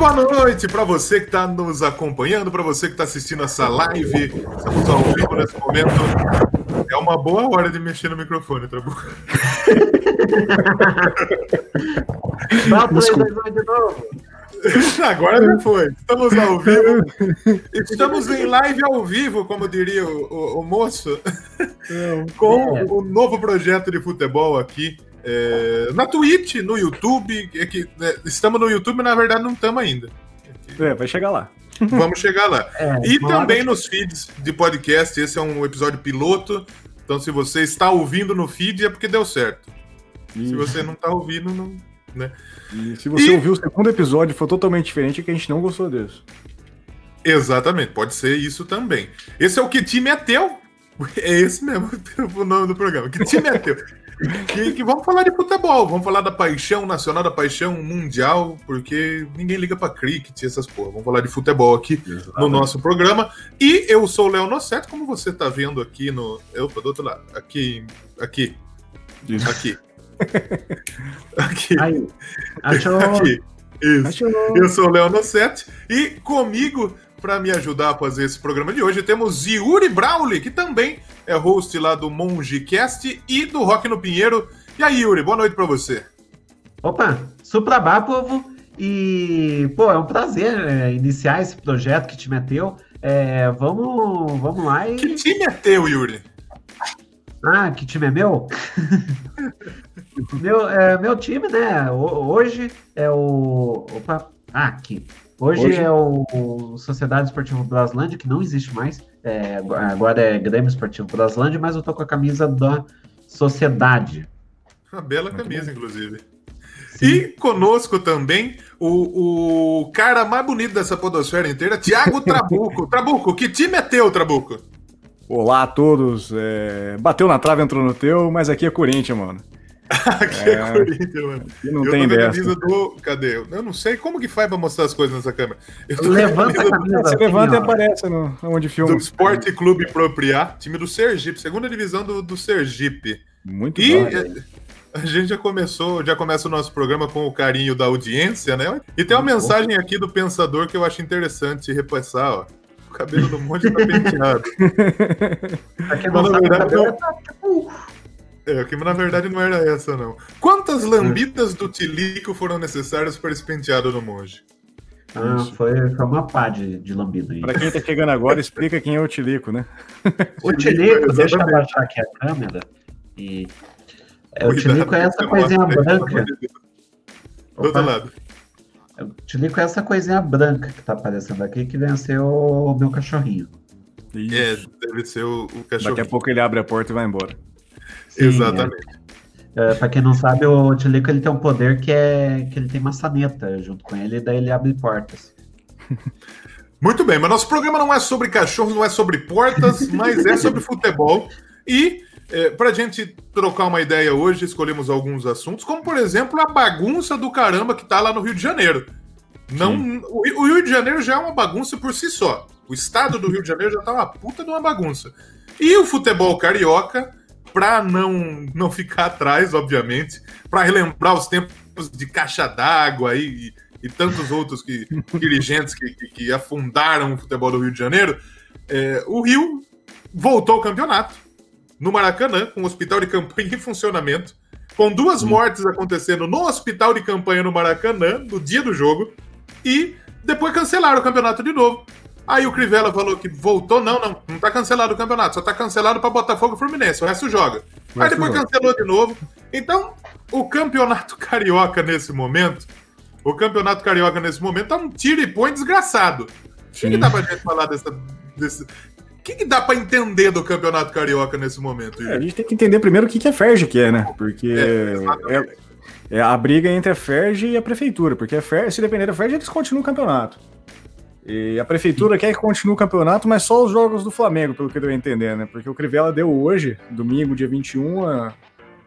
boa noite para você que está nos acompanhando, para você que está assistindo essa live. Estamos ao vivo nesse momento. É uma boa hora de mexer no microfone, Trabuco. Dá um de novo. Agora já foi. Estamos ao vivo. Estamos em live ao vivo, como diria o, o, o moço, com o novo projeto de futebol aqui. É, na Twitch, no YouTube. É que, né, estamos no YouTube, na verdade não estamos ainda. É, vai chegar lá. Vamos chegar lá. É, e também nos feeds de podcast. Esse é um episódio piloto. Então, se você está ouvindo no feed, é porque deu certo. Se você não está ouvindo, não. Né? E se você e... ouviu o segundo episódio foi totalmente diferente, é que a gente não gostou desse. Exatamente, pode ser isso também. Esse é o Que Time é Teu. É esse mesmo o nome do programa. Que Time é Teu. Que, que, vamos falar de futebol, vamos falar da paixão nacional, da paixão mundial, porque ninguém liga para cricket essas porra. Vamos falar de futebol aqui Exatamente. no nosso programa. E eu sou o Léo Nosseto, como você está vendo aqui no. Opa, do outro lado. Aqui. Aqui. Isso. Aqui. aqui. Aí. Achou. Aqui. Isso. Achou. Eu sou o Léo Nossetti e comigo para me ajudar a fazer esse programa de hoje, temos Yuri Brauli, que também é host lá do MongeCast e do Rock no Pinheiro. E aí, Yuri, boa noite para você. Opa, suprabá, povo. E, pô, é um prazer é, iniciar esse projeto que time é teu. É, vamos, vamos lá e... Que time é teu, Yuri? Ah, que time é meu? meu, é, meu time, né? Hoje é o. Opa, ah, aqui. Hoje, Hoje, é o Sociedade Esportiva Braslândia, que não existe mais. É, agora é Grêmio Esportivo Braslândia, mas eu tô com a camisa da Sociedade. Uma bela camisa, inclusive. Sim. E conosco também o, o cara mais bonito dessa podosfera inteira, Thiago Trabuco. Trabuco, que time é teu, Trabuco? Olá a todos. É... Bateu na trave, entrou no teu, mas aqui é Corinthians, mano. Aqui é, é Corinthians, mano. Aqui não eu tem dessa. Do... Cadê? Eu não sei como que faz pra mostrar as coisas nessa câmera. levanta a camisa. Você levanta e aparece no, onde filma. Do Esporte Clube Propriar, time do Sergipe, segunda divisão do, do Sergipe. Muito e, bom. A gente já começou, já começa o nosso programa com o carinho da audiência, né? E tem uma Muito mensagem bom. aqui do pensador que eu acho interessante repassar, ó. O cabelo do monte tá penteado. Aqui não, na verdade. Tá é, que na verdade não era essa, não. Quantas lambidas do Tilico foram necessárias para esse penteado do monge? Ah, foi, foi uma pá de, de lambido aí. Para quem tá chegando agora, explica quem é o Tilico, né? O Tilico, deixa eu abaixar aqui a câmera. E... É, o Tilico é essa coisinha branca. Do outro lado. O Tilico é essa coisinha branca que tá aparecendo aqui, que venceu o meu cachorrinho. Isso. É, deve ser o, o cachorrinho. Daqui a pouco ele abre a porta e vai embora. Sim, Exatamente. É. É, para quem não sabe, o Tilico ele tem um poder que é que ele tem maçaneta junto com ele, e daí ele abre portas. Muito bem, mas nosso programa não é sobre cachorros, não é sobre portas, mas é sobre futebol. E é, para a gente trocar uma ideia hoje, escolhemos alguns assuntos, como por exemplo a bagunça do caramba que tá lá no Rio de Janeiro. Não, o, o, Rio de Janeiro já é uma bagunça por si só. O estado do Rio de Janeiro já tá uma puta de uma bagunça. E o futebol carioca para não, não ficar atrás, obviamente, para relembrar os tempos de caixa d'água e, e, tantos outros que, dirigentes que, que, que, afundaram o futebol do Rio de Janeiro, é, o Rio voltou ao campeonato no Maracanã, com o hospital de campanha em funcionamento, com duas mortes acontecendo no hospital de campanha no Maracanã, no dia do jogo, e depois cancelaram o campeonato de novo. Aí o Crivella falou que voltou, não, não, não tá cancelado o campeonato, só tá cancelado para Botafogo e Fluminense, o resto joga. Aí depois cancelou de novo. Então, o campeonato carioca nesse momento, o campeonato carioca nesse momento tá um tiro e põe desgraçado. O que, que, dá pra gente falar dessa, desse, o que, que, dá para entender do campeonato carioca nesse momento? É, a gente tem que entender primeiro o que, que a Ferge quer, né? Porque é, é, é, a briga entre a Ferge e a prefeitura. Porque a Ferge, se depender da Ferge, eles continuam o campeonato. E a prefeitura quer que continue o campeonato, mas só os jogos do Flamengo, pelo que eu entender, né? Porque o Crivella deu hoje, domingo, dia 21, a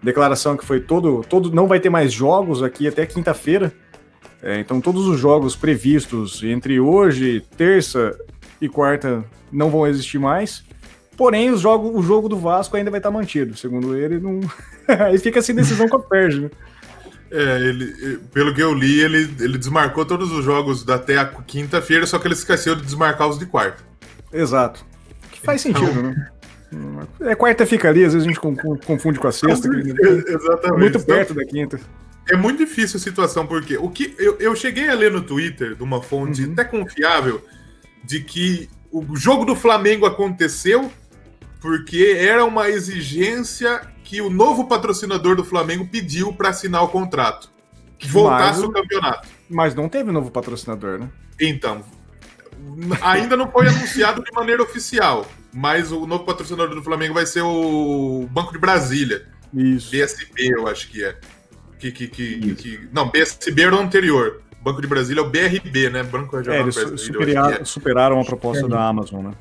declaração que foi todo, todo não vai ter mais jogos aqui até quinta-feira. É, então todos os jogos previstos entre hoje, terça e quarta não vão existir mais. Porém, os jogos, o jogo do Vasco ainda vai estar mantido. Segundo ele, não. Aí fica sem decisão com a Perde, né? É, ele, pelo que eu li, ele, ele desmarcou todos os jogos até a quinta-feira, só que ele esqueceu de desmarcar os de quarta. Exato. Que faz então... sentido, né? É quarta fica ali, às vezes a gente confunde com a sexta. Exatamente. Muito perto da quinta. É muito difícil a situação, porque o que eu, eu cheguei a ler no Twitter de uma fonte uhum. até confiável de que o jogo do Flamengo aconteceu porque era uma exigência que o novo patrocinador do Flamengo pediu para assinar o contrato. Que voltasse mas, o campeonato. Mas não teve novo patrocinador, né? Então, ainda não foi anunciado de maneira oficial, mas o novo patrocinador do Flamengo vai ser o Banco de Brasília. Isso. BSB, eu acho que é. Que, que, que, que, não, BSB era o anterior. Banco de Brasília é o BRB, né? Banco Regional é, eles superaram, é. superaram a proposta é. da Amazon, né?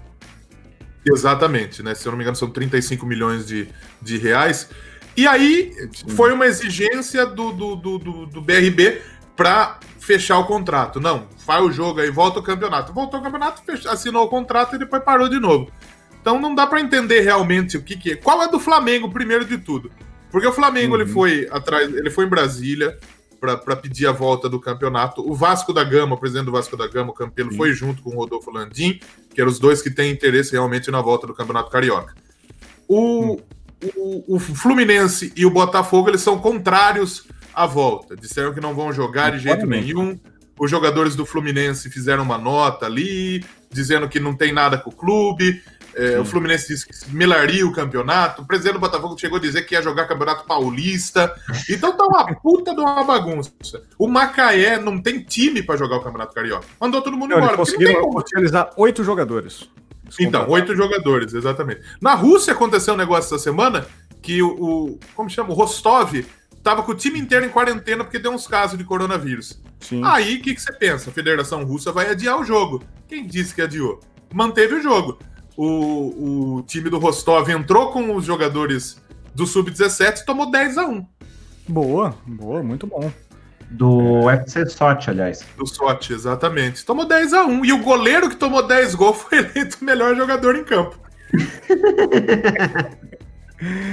Exatamente, né? Se eu não me engano, são 35 milhões de, de reais. E aí foi uma exigência do, do, do, do, do BRB para fechar o contrato. Não, faz o jogo aí, volta o campeonato. Voltou o campeonato, assinou o contrato e depois parou de novo. Então não dá para entender realmente o que, que é. Qual é do Flamengo, primeiro de tudo? Porque o Flamengo uhum. ele foi atrás, ele foi em Brasília para pedir a volta do campeonato. O Vasco da Gama, o presidente do Vasco da Gama, o Campelo, Sim. foi junto com o Rodolfo Landim, que eram os dois que têm interesse realmente na volta do Campeonato Carioca. O, o, o, Fluminense e o Botafogo eles são contrários à volta. Disseram que não vão jogar de jeito nenhum. Os jogadores do Fluminense fizeram uma nota ali, dizendo que não tem nada com o clube. É, o Fluminense disse que melaria o campeonato. O presidente do Botafogo chegou a dizer que ia jogar campeonato paulista. Então tá uma puta de uma bagunça. O Macaé não tem time para jogar o campeonato carioca. Mandou todo mundo embora. Conseguiram oficializar oito jogadores. Então, oito jogadores, exatamente. Na Rússia aconteceu um negócio essa semana que o, o como chama? O Rostov tava com o time inteiro em quarentena porque deu uns casos de coronavírus. Sim. Aí, o que, que você pensa? A Federação Russa vai adiar o jogo. Quem disse que adiou? Manteve o jogo o, o time do Rostov entrou com os jogadores do Sub-17 e tomou 10 a 1 Boa, boa, muito bom. Do FC Sochi, aliás. Do Sochi, exatamente. Tomou 10 a 1 E o goleiro que tomou 10 gols foi eleito o melhor jogador em campo.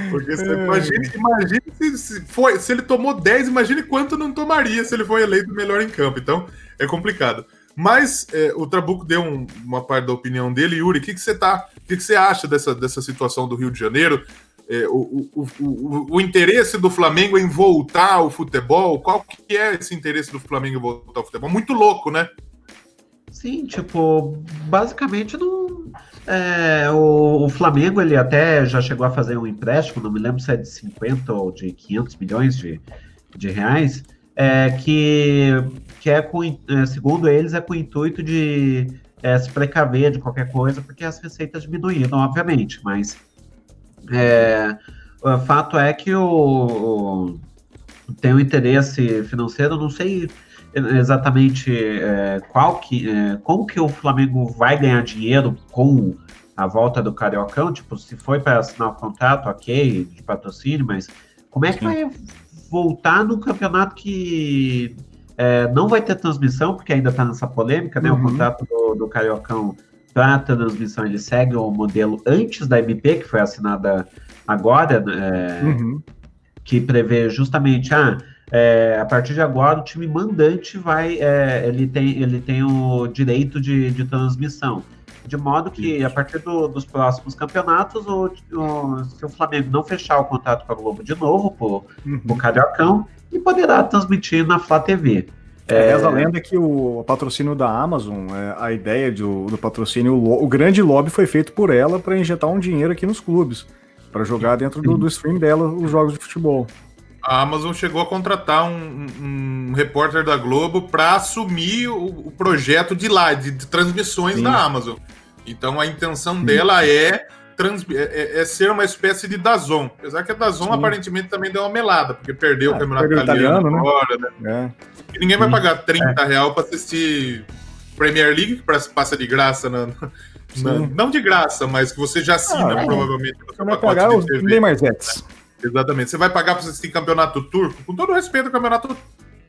Porque você é. imagina, imagina se, se, foi, se ele tomou 10, imagine quanto não tomaria se ele foi eleito o melhor em campo. Então, é complicado. Mas é, o Trabuco deu um, uma parte da opinião dele. Yuri, o que, que você tá, o que, que você acha dessa, dessa situação do Rio de Janeiro? É, o, o, o, o, interesse do Flamengo em voltar ao futebol, qual que é esse interesse do Flamengo em voltar ao futebol? Muito louco, né? Sim, tipo, basicamente não. É, o, Flamengo ele até já chegou a fazer um empréstimo, não me lembro se é de 50 ou de 500 milhões de, de reais, é, que que é com, é, segundo eles, é com o intuito de é, se precaver de qualquer coisa, porque as receitas diminuíram, obviamente, mas é, o fato é que o, o, tem um interesse financeiro, não sei exatamente é, qual que, é, como que o Flamengo vai ganhar dinheiro com a volta do Cariocão, tipo, se foi para assinar o contrato, ok, de patrocínio, mas como é que Sim. vai voltar no campeonato que é, não vai ter transmissão, porque ainda está nessa polêmica, né? Uhum. O contrato do, do Cariocão para transmissão ele segue o modelo antes da MP, que foi assinada agora, é, uhum. que prevê justamente ah, é, a partir de agora o time mandante vai é, ele tem ele tem o direito de, de transmissão de modo que Isso. a partir do, dos próximos campeonatos o, o, se o Flamengo não fechar o contrato com a Globo de novo por, uhum. por Cariocão e poderá transmitir na Flá TV. É, Reza a lenda que o patrocínio da Amazon, é, a ideia do, do patrocínio, o, o, grande lobby foi feito por ela para injetar um dinheiro aqui nos clubes, para jogar dentro do, do, stream dela os jogos de futebol. A Amazon chegou a contratar um, um, um repórter da Globo para assumir o, o, projeto de lá, de, de transmissões Sim. da Amazon. Então a intenção Sim. dela é trans, é, é, é, ser uma espécie de Dazon. Apesar que a Dazon Sim. aparentemente também deu uma melada, porque perdeu é, o campeonato italiano, italiano né? agora, né? É. E ninguém vai pagar 30 é. real para assistir Premier League, que passa de graça na, na, não de graça, mas que você já assina, ah, provavelmente. Você vai pagar os Neymarzettes. Exatamente. Você vai pagar para assistir campeonato turco, com todo respeito ao campeonato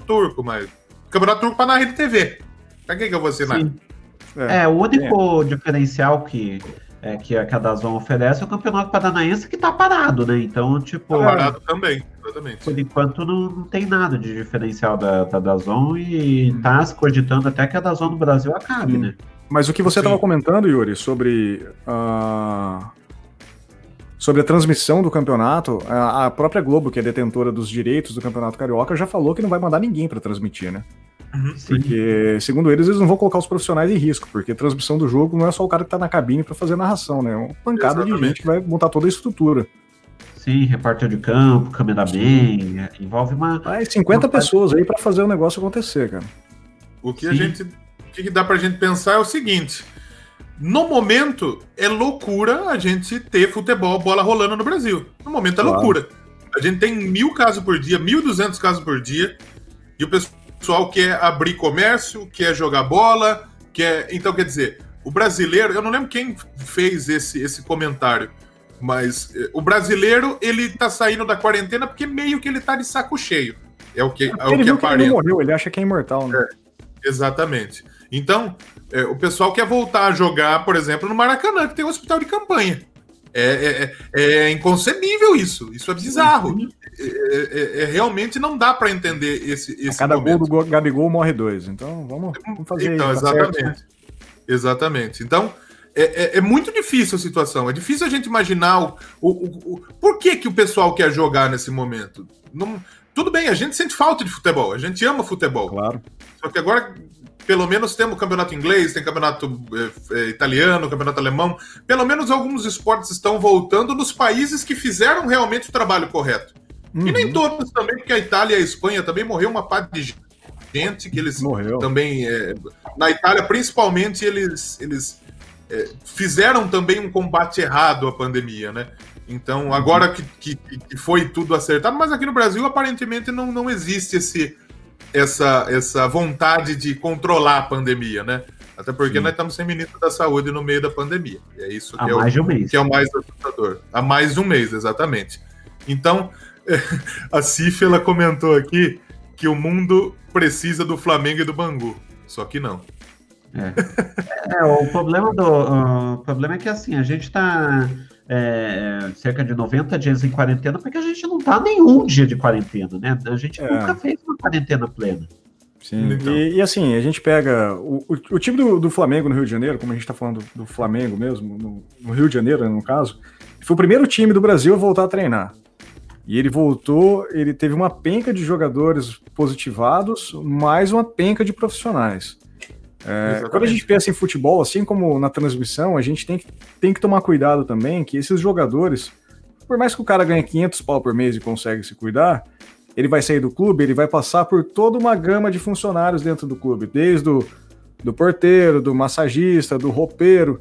turco, mas. Campeonato turco para na rede TV. Pra que, que eu vou assinar? É, é, o único é. diferencial que é, que, a, Dazon oferece é o Campeonato Paranaense que tá parado, né? Então, tipo. Tá parado também, exatamente. Por enquanto não, não tem nada de diferencial da, da Dazon e tá se cogitando até que a Dazon no Brasil acabe, hum. né? Mas o que você estava comentando, Yuri, sobre a. Uh sobre a transmissão do campeonato, a, própria Globo, que é detentora dos direitos do Campeonato Carioca, já falou que não vai mandar ninguém para transmitir, né? Uhum, porque, segundo eles, eles não vão colocar os profissionais em risco, porque a transmissão do jogo não é só o cara que tá na cabine para fazer a narração, né? É uma pancada Exatamente. de gente que vai montar toda a estrutura. Sim, repórter de campo, cameraman, é, envolve uma. Ah, 50 uma... pessoas aí para fazer o negócio acontecer, cara. O que Sim. a gente. O que dá pra gente pensar é o seguinte: no momento, é loucura a gente ter futebol, bola rolando no Brasil. No momento é claro. loucura. A gente tem mil casos por dia, mil duzentos casos por dia, e o pessoal quer abrir comércio, quer jogar bola, quer. Então, quer dizer, o brasileiro, eu não lembro quem fez esse, esse comentário, mas eh, o brasileiro, ele tá saindo da quarentena porque meio que ele tá de saco cheio. É o que, é, o que aparenta. Ele morreu, ele acha que é imortal, né? É, exatamente. Então, é, o pessoal quer voltar a jogar, por exemplo, no Maracanã, que tem um hospital de campanha. É, é, é, é inconcebível isso. Isso é bizarro. É, é, é realmente não dá para entender esse, esse Cada momento. gol do Gabigol morre dois. Então vamos, vamos fazer então, isso. Tá exatamente. Certo, né? Exatamente. Então, é, é, muito difícil a situação. É difícil a gente imaginar o, o, o, o, por que, que o pessoal quer jogar nesse momento. Não, tudo bem, a gente sente falta de futebol, a gente ama futebol. Claro. Só que agora pelo menos temos campeonato inglês, tem campeonato é, é, italiano, campeonato alemão. Pelo menos alguns esportes estão voltando nos países que fizeram realmente o trabalho correto. Uhum. E nem uhum. todos também, porque a Itália e a Espanha também morreu uma parte de gente que eles Morreu. também. É, na Itália, principalmente, eles, eles é, fizeram também um combate errado à pandemia, né? Então, uhum. agora que, que, que, foi tudo acertado, mas aqui no Brasil aparentemente não, não existe esse, essa, essa vontade de controlar a pandemia, né? Até porque Sim. nós estamos sem ministro da saúde no meio da pandemia. E é isso que, Há é, mais o, um mês. que é o mais assustador. Há mais de um mês, exatamente. Então, a Cif ela comentou aqui que o mundo precisa do Flamengo e do Bangu. Só que não. É, é o problema do o problema é que assim a gente está é, cerca de 90 dias em quarentena, porque a gente não está nenhum dia de quarentena, né? A gente é. nunca fez uma quarentena plena. Sim, então. e, e, assim, a gente pega o, o, o time do, do, Flamengo no Rio de Janeiro, como a gente está falando do, do, Flamengo mesmo, no, no, Rio de Janeiro, no caso, foi o primeiro time do Brasil a voltar a treinar. E ele voltou, ele teve uma penca de jogadores positivados, mais uma penca de profissionais. É, quando a gente pensa em futebol, assim como na transmissão, a gente tem que, tem que tomar cuidado também que esses jogadores, por mais que o cara ganhe 500 pau por mês e consegue se cuidar, ele vai sair do clube, ele vai passar por toda uma gama de funcionários dentro do clube, desde o do porteiro, do massagista, do roupeiro,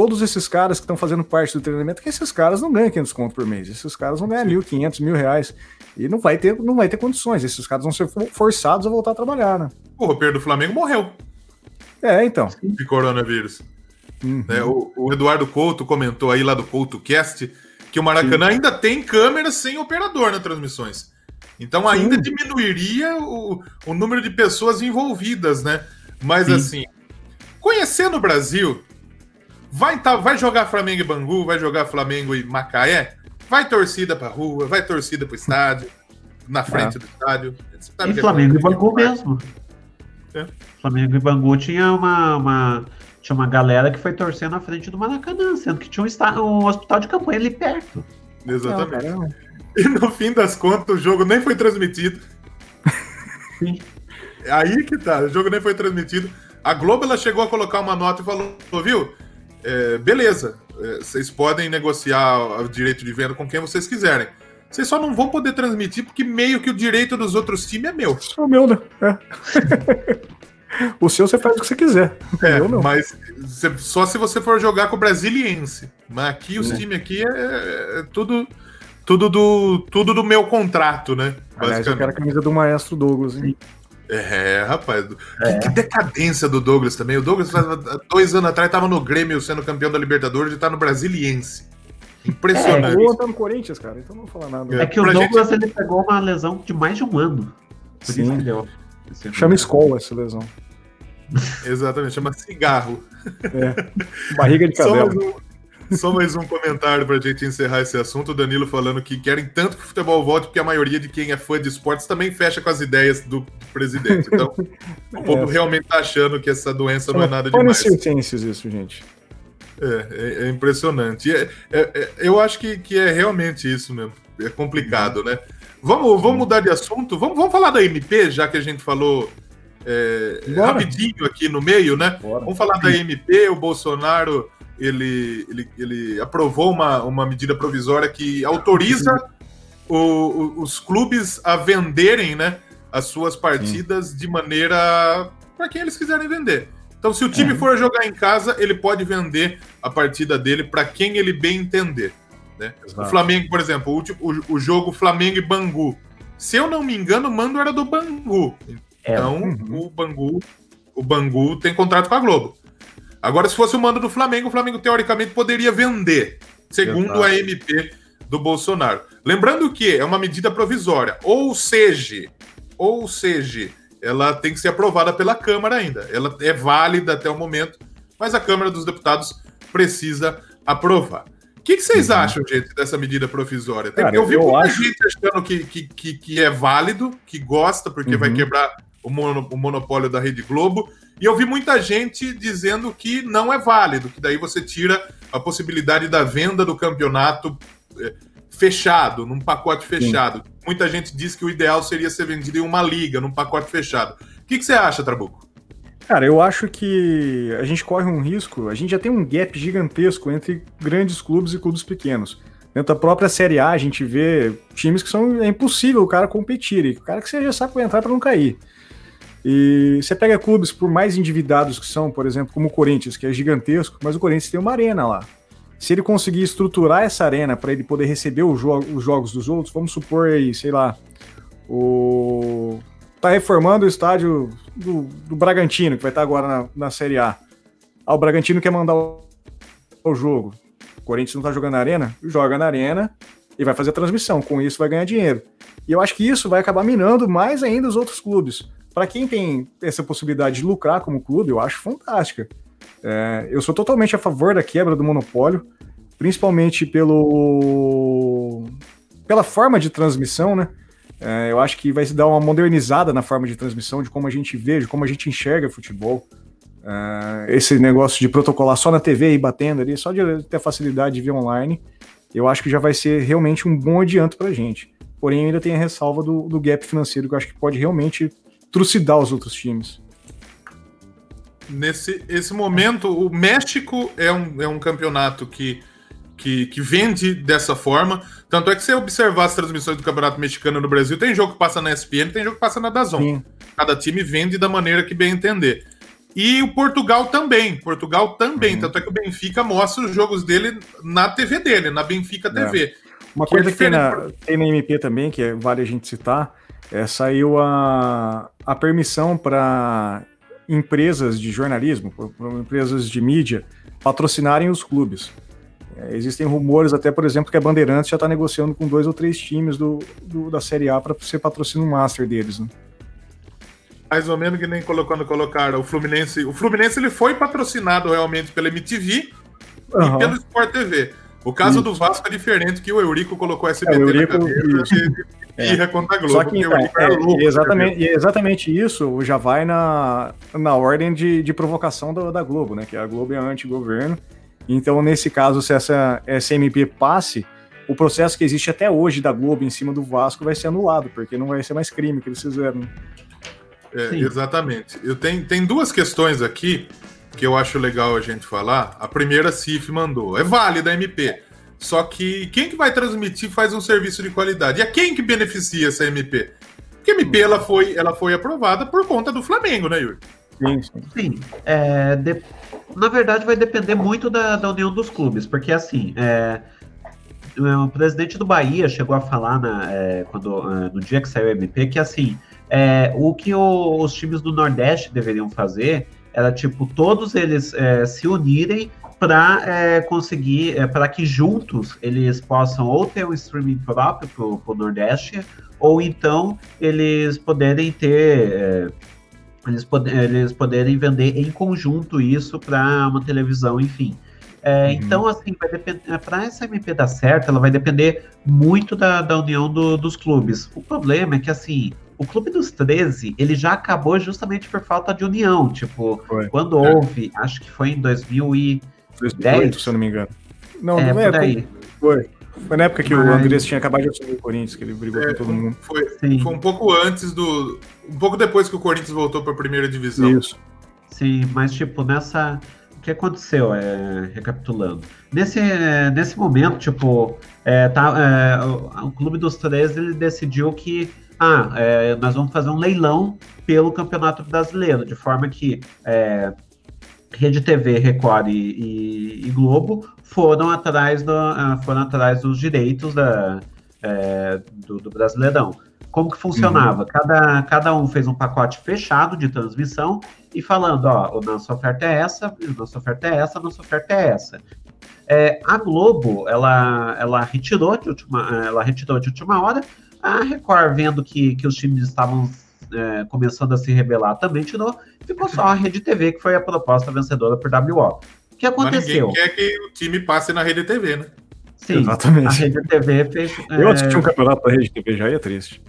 todos esses caras que estão fazendo parte do treinamento, que esses caras não ganham 500 conto por mês, esses caras vão ganhar mil, 500 mil reais, e não vai ter, não vai ter condições, esses caras vão ser forçados a voltar a trabalhar, né? O roupeiro do Flamengo morreu. É, então. De coronavírus. Uhum. É, o, o, Eduardo Couto comentou aí lá do CoutoCast que o Maracanã Sim. ainda tem câmeras sem operador nas transmissões. Então ainda Sim. diminuiria o, o número de pessoas envolvidas, né? Mas Sim. assim, conhecendo o Brasil, vai, tá, vai jogar Flamengo e Bangu, vai jogar Flamengo e Macaé, vai torcida pra rua, vai torcida pro estádio, na frente é. do estádio. E Flamengo e Bangu mesmo. É. Flamengo e Bangu tinha uma, uma, tinha uma galera que foi torcendo na frente do Maracanã, sendo que tinha um, está, um hospital de campanha ali perto. Exatamente. Não, e no fim das contas, o jogo nem foi transmitido. Sim. Aí que tá, o jogo nem foi transmitido. A Globo ela chegou a colocar uma nota e falou, viu? É, beleza, é, vocês podem negociar o direito de venda com quem vocês quiserem. Vocês só não vão poder transmitir porque meio que o direito dos outros times é meu. É o meu, né? É. o seu você faz o que você quiser. É, mas só se você for jogar com o Brasiliense. Mas aqui, os é. times aqui é, é, tudo, tudo, do, tudo do meu contrato, né? Aliás, eu quero a camisa do maestro Douglas, hein? É, rapaz. É. Que, que, decadência do Douglas também. O Douglas, dois anos atrás, estava no Grêmio sendo campeão da Libertadores e está no Brasiliense. Impressionante. É, eu tá no Corinthians, cara, então não vou falar nada. É que o Douglas gente... ele pegou uma lesão de mais de um ano. Por Sim. isso que deu. Chama escola essa lesão. Exatamente, chama cigarro. É. Barriga de cabelo. Só mais, um comentário para a gente encerrar esse assunto. O Danilo falando que querem tanto que o futebol volte, porque a maioria de quem é fã de esportes também fecha com as ideias do presidente. Então, o povo é. realmente está achando que essa doença não é nada demais. ciências isso, gente. É, é, é impressionante. É, é, é, eu acho que, que é realmente isso mesmo. É complicado, né? Vamos, vamos mudar de assunto? Vamos, vamos falar da MP, já que a gente falou é, rapidinho aqui no meio, né? Bora. Vamos falar da MP. O Bolsonaro ele, ele, ele aprovou uma, uma medida provisória que autoriza o, o, os clubes a venderem né, as suas partidas Sim. de maneira para quem eles quiserem vender. Então, se o time é. for jogar em casa, ele pode vender a partida dele para quem ele bem entender. Né? O Flamengo, por exemplo, o, o, o, jogo Flamengo e Bangu. Se eu não me engano, o mando era do Bangu. É. Então, uhum. o Bangu, o Bangu tem contrato com a Globo. Agora, se fosse o mando do Flamengo, o Flamengo teoricamente poderia vender, segundo Exato. a MP do Bolsonaro. Lembrando que é uma medida provisória, ou seja, ou seja, ela tem que ser aprovada pela Câmara ainda. Ela é válida até o momento, mas a Câmara dos Deputados precisa aprovar. O que, que vocês uhum. acham, gente, dessa medida provisória? Cara, eu vi eu muita acho... gente achando que, que, que, é válido, que gosta, porque uhum. vai quebrar o, mono, o monopólio da Rede Globo. E eu vi muita gente dizendo que não é válido, que daí você tira a possibilidade da venda do campeonato é, fechado, num pacote fechado. Sim. Muita gente diz que o ideal seria ser vendido em uma liga, num pacote fechado. O que, que você acha, Trabuco? Cara, eu acho que a gente corre um risco, a gente já tem um gap gigantesco entre grandes clubes e clubes pequenos. Dentro da própria Série A, a gente vê times que são é impossível o cara competir, e o cara que você já sabe entrar para não cair. E você pega clubes, por mais endividados que são, por exemplo, como o Corinthians, que é gigantesco, mas o Corinthians tem uma arena lá. Se ele conseguir estruturar essa arena para ele poder receber jo os jogos dos outros, vamos supor aí, sei lá, o tá reformando o estádio do, do Bragantino, que vai estar agora na, na Série A. Ah, o Bragantino quer mandar o, o jogo. O Corinthians não tá jogando na arena? Joga na arena e vai fazer a transmissão. Com isso vai ganhar dinheiro. E eu acho que isso vai acabar minando mais ainda os outros clubes. Para quem tem essa possibilidade de lucrar como clube, eu acho fantástica. É, eu sou totalmente a favor da quebra do monopólio, principalmente pelo pela forma de transmissão, né? É, eu acho que vai se dar uma modernizada na forma de transmissão, de como a gente vê, de como a gente enxerga futebol. É, esse negócio de protocolar só na TV e batendo ali, só de ter facilidade de ver online, eu acho que já vai ser realmente um bom adianto para a gente. Porém, ainda tem a ressalva do, do gap financeiro, que eu acho que pode realmente trucidar os outros times. Nesse esse momento, o México é um, é um campeonato que que, que vende dessa forma. Tanto é que se você observar as transmissões do Campeonato Mexicano no Brasil, tem jogo que passa na ESPN, tem jogo que passa na Dazon. Sim. Cada time vende da maneira que bem entender. E o Portugal também. Portugal também. Uhum. Tanto é que o Benfica mostra os jogos dele na TV dele, na Benfica TV. É. Uma que coisa é que tem na, tem na MP também, que é, vale a gente citar, é, saiu a, a permissão para empresas de jornalismo, empresas de mídia, patrocinarem os clubes. É, existem rumores, até por exemplo, que a Bandeirantes já está negociando com dois ou três times do, do da Série A para ser patrocínio master deles. Né? Mais ou menos que nem quando colocaram o Fluminense. O Fluminense ele foi patrocinado realmente pela MTV uhum. e pelo Sport TV. O caso isso. do Vasco é diferente, que o Eurico colocou SBT é, o Eurico, na cabeça e é. contra a Globo. Só que, então, é, louco, exatamente, exatamente isso já vai na, na ordem de, de provocação da, da Globo, né? Que a Globo é anti-governo então, nesse caso, se essa SMP passe, o processo que existe até hoje da Globo em cima do Vasco vai ser anulado, porque não vai ser mais crime que eles fizeram. É, exatamente. Eu tenho, tem duas questões aqui que eu acho legal a gente falar. A primeira, a CIF mandou. É válida a MP. Só que quem que vai transmitir faz um serviço de qualidade. E a quem que beneficia essa MP? Porque a MP ela foi, ela foi aprovada por conta do Flamengo, né, Yuri? Sim, sim. sim. É, de, na verdade, vai depender muito da, da união dos clubes, porque assim, é, o presidente do Bahia chegou a falar na, é, quando, é, no dia que saiu o MP que assim, é, o que o, os times do Nordeste deveriam fazer era tipo todos eles é, se unirem para é, conseguir, é, para que juntos eles possam ou ter um streaming próprio para o Nordeste, ou então eles poderem ter eles, pod eles poderem vender em conjunto isso para uma televisão, enfim. É, uhum. Então, assim, para essa MP dar certo, ela vai depender muito da, da união do, dos clubes. O problema é que, assim, o Clube dos 13, ele já acabou justamente por falta de união. Tipo, foi. quando é. houve, acho que foi em 2010. 2008, se eu não me engano. Não, é, não é, aí. Foi. Foi na época que Mas... o Andrés tinha acabado de assumir o Corinthians, que ele brigou é, com todo mundo. Foi, foi, um pouco antes do. Um pouco depois que o Corinthians voltou para a primeira divisão. Isso. Sim, mas tipo, nessa. O que aconteceu, é, recapitulando? Nesse, nesse momento, tipo, é, tá, é, o, o, Clube dos 13 ele decidiu que ah, é, nós vamos fazer um leilão pelo Campeonato Brasileiro, de forma que é, Rede TV, Record e, e, e, Globo foram atrás, do, uh, foram atrás dos direitos da, é, do, do, Brasileirão. Como que funcionava? Uhum. Cada, cada um fez um pacote fechado de transmissão e falando, ó, a nossa oferta é essa, a nossa oferta é essa, a nossa oferta é essa. É, a Globo, ela, ela retirou de última, ela retirou de última hora. A Record, vendo que, que os times estavam é, começando a se rebelar, também tirou. Ficou só a Rede TV, que foi a proposta vencedora por WO. O que aconteceu? Mas ninguém quer que o time passe na Rede TV, né? Sim, Exatamente. a Rede TV fez. Eu é... assisti um campeonato da Rede TV, já ia triste.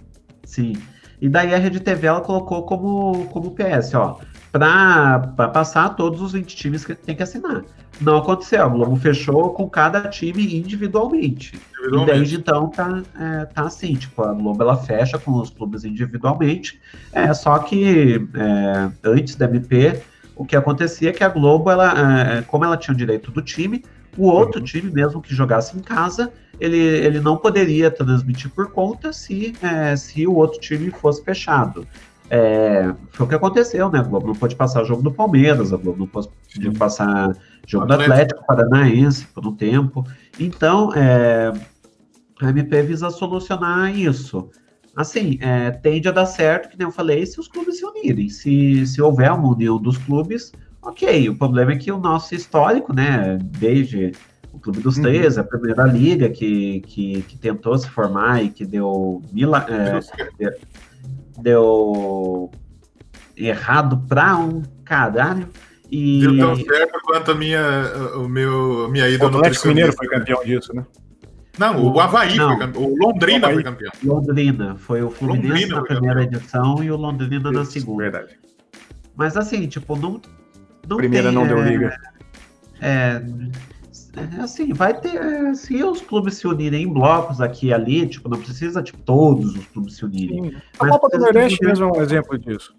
Sim. E daí a Rede TV ela colocou como, como PS, ó. Para passar todos os 20 times que tem que assinar. Não aconteceu. A Globo fechou com cada time individualmente. individualmente. E desde então tá, é, tá assim, tipo, a Globo ela fecha com os clubes individualmente. É, só que é, antes da MP, o que acontecia é que a Globo, ela, é, como ela tinha o direito do time, o outro uhum. time, mesmo que jogasse em casa, ele, ele não poderia transmitir por conta se, é, se o outro time fosse fechado. É, foi o que aconteceu, né? A Globo não pôde passar o jogo do Palmeiras, a Globo não pôde passar jogo do Atlético Paranaense por um tempo. Então, é, a MP visa solucionar isso. Assim, é, tende a dar certo, que nem eu falei, se os clubes se unirem. Se, se houver uma união dos clubes, ok. O problema é que o nosso histórico, né, desde o Clube dos uhum. Três, a primeira liga que, que, que, tentou se formar e que deu, mila, é, deu errado pra um caralho. E... Deu tão certo quanto a minha, o meu, minha ida no Atlético Mineiro foi campeão disso, né? Não, o Havaí não, foi campeão. O Londrina o foi campeão. Londrina. Foi o Fluminense Londrina na primeira campeão. edição e o Londrina Isso, na segunda. Verdade. Mas assim, tipo, não. não primeira tem, não deu liga. É, é, assim, vai ter. É, se os clubes se unirem em blocos aqui e ali, tipo, não precisa, tipo, todos os clubes se unirem. Sim. A Copa do Nordeste mesmo é um exemplo disso.